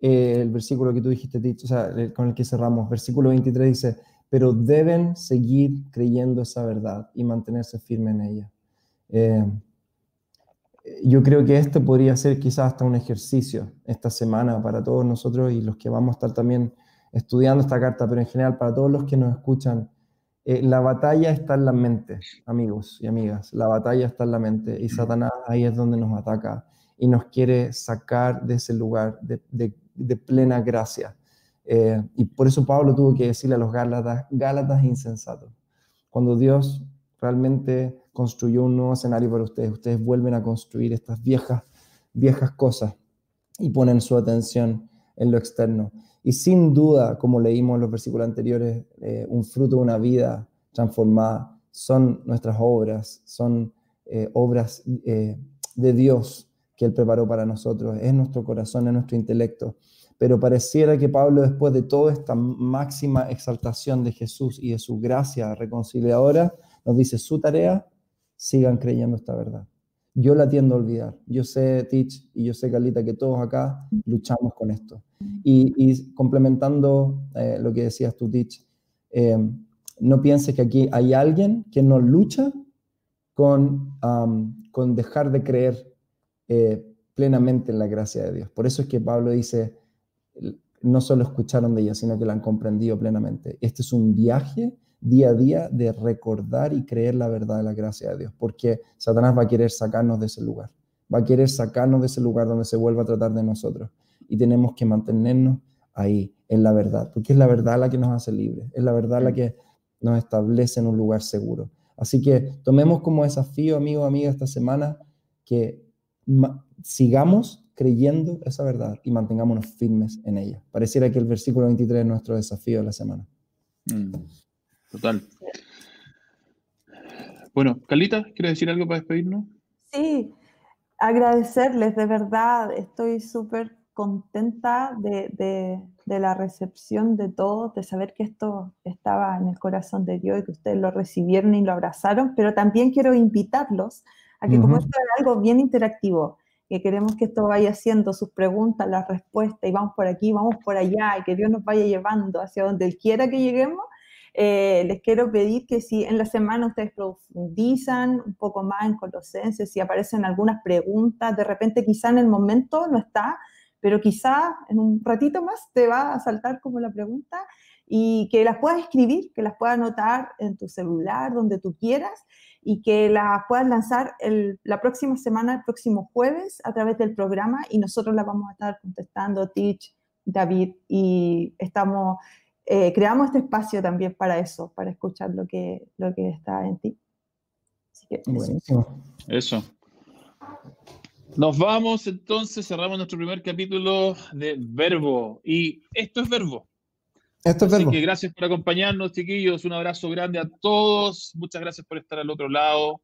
eh, el versículo que tú dijiste, o sea, con el que cerramos. Versículo 23 dice, pero deben seguir creyendo esa verdad y mantenerse firme en ella. Eh, yo creo que este podría ser quizás hasta un ejercicio esta semana para todos nosotros y los que vamos a estar también estudiando esta carta, pero en general para todos los que nos escuchan eh, la batalla está en la mente, amigos y amigas. La batalla está en la mente y Satanás ahí es donde nos ataca y nos quiere sacar de ese lugar de, plena gracia. Eh, y por eso Pablo tuvo que decirle a los Gálatas, Gálatas insensatos. Cuando Dios realmente construyó un nuevo escenario para ustedes, ustedes vuelven a construir estas viejas, viejas cosas y ponen su atención en lo externo. Y sin duda, como leímos en los versículos anteriores, eh, un fruto de una vida transformada son nuestras obras, son eh, obras de Dios que Él preparó para nosotros, es nuestro corazón, es nuestro intelecto. Pero pareciera que Pablo, después de toda esta máxima exaltación de Jesús y de su gracia reconciliadora, nos dice su tarea, sigan creyendo esta verdad. Yo la tiendo a olvidar. Yo sé, Teach, y yo sé, Carlita, que todos acá luchamos con esto. Y, complementando eh, lo que decías tú, Teach, eh, no pienses que aquí hay alguien que no lucha con, con dejar de creer eh, plenamente en la gracia de Dios. Por eso es que Pablo dice, no solo escucharon de ella, sino que la han comprendido plenamente. Este es un viaje día a día de recordar y creer la verdad de la gracia de Dios, porque Satanás va a querer sacarnos de ese lugar, va a querer sacarnos de ese lugar donde se vuelva a tratar de nosotros y tenemos que mantenernos ahí, en la verdad, porque es la verdad la que nos hace libres, es la verdad la que nos establece en un lugar seguro. Así que tomemos como desafío, amigo, amiga, esta semana que sigamos creyendo esa verdad y mantengámonos firmes en ella. Pareciera que el versículo 23 es nuestro desafío de la semana. Mm. Total. Bueno, Carlita, ¿quieres decir algo para despedirnos? Sí, agradecerles, de verdad, estoy súper contenta de, la recepción de todos, de saber que esto estaba en el corazón de Dios y que ustedes lo recibieron y lo abrazaron, pero también quiero invitarlos a que como esto es algo bien interactivo, que queremos que esto vaya haciendo sus preguntas, las respuestas, y vamos por aquí, vamos por allá, y que Dios nos vaya llevando hacia donde Él quiera que lleguemos, eh, les quiero pedir que si en la semana ustedes profundizan un poco más en Colosenses, si aparecen algunas preguntas, de repente quizá en el momento no está, pero quizá en un ratito más te va a saltar como la pregunta y que las puedas escribir, que las puedas anotar en tu celular, donde tú quieras, y que las puedas lanzar la próxima semana, el próximo jueves, a través del programa, y nosotros las vamos a estar contestando, Teach, David, y estamos, eh, creamos este espacio también para eso, para escuchar lo que, lo que está en ti. Así que, Buenísimo. Eso. Nos vamos entonces, cerramos nuestro primer capítulo de Verbo. Y esto es Verbo. Esto es Así que gracias por acompañarnos, chiquillos. Un abrazo grande a todos. Muchas gracias por estar al otro lado.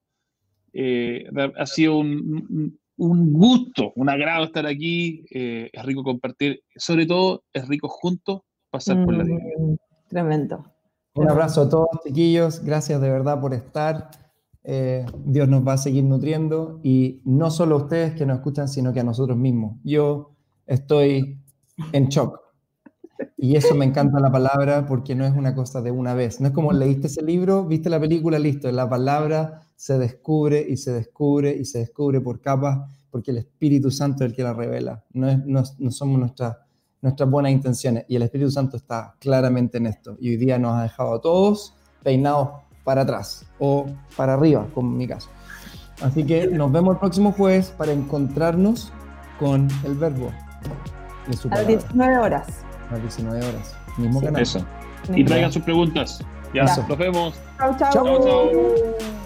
Eh, ha sido un, gusto, un agrado estar aquí. Eh, es rico compartir. Sobre todo, es rico juntos pasar por la vida. Mm, tremendo. Un abrazo a todos, chiquillos. Gracias de verdad por estar. Eh, Dios nos va a seguir nutriendo y no solo a ustedes que nos escuchan, sino que a nosotros mismos. Yo estoy en shock y eso me encanta la palabra porque no es una cosa de una vez. No es como leíste ese libro, viste la película, listo. La palabra se descubre y se descubre y se descubre por capas porque el Espíritu Santo es el que la revela. No, es, no, no somos nuestras nuestras buenas intenciones y el Espíritu Santo está claramente en esto. Y hoy día nos ha dejado a todos peinados para atrás o para arriba, como en mi caso. Así que nos vemos el próximo jueves para encontrarnos con el verbo. a las 19 horas. Las 19 horas. Mismo canal. Eso. Y traigan sus preguntas. Ya, nos vemos. chao. chao. chao, chao.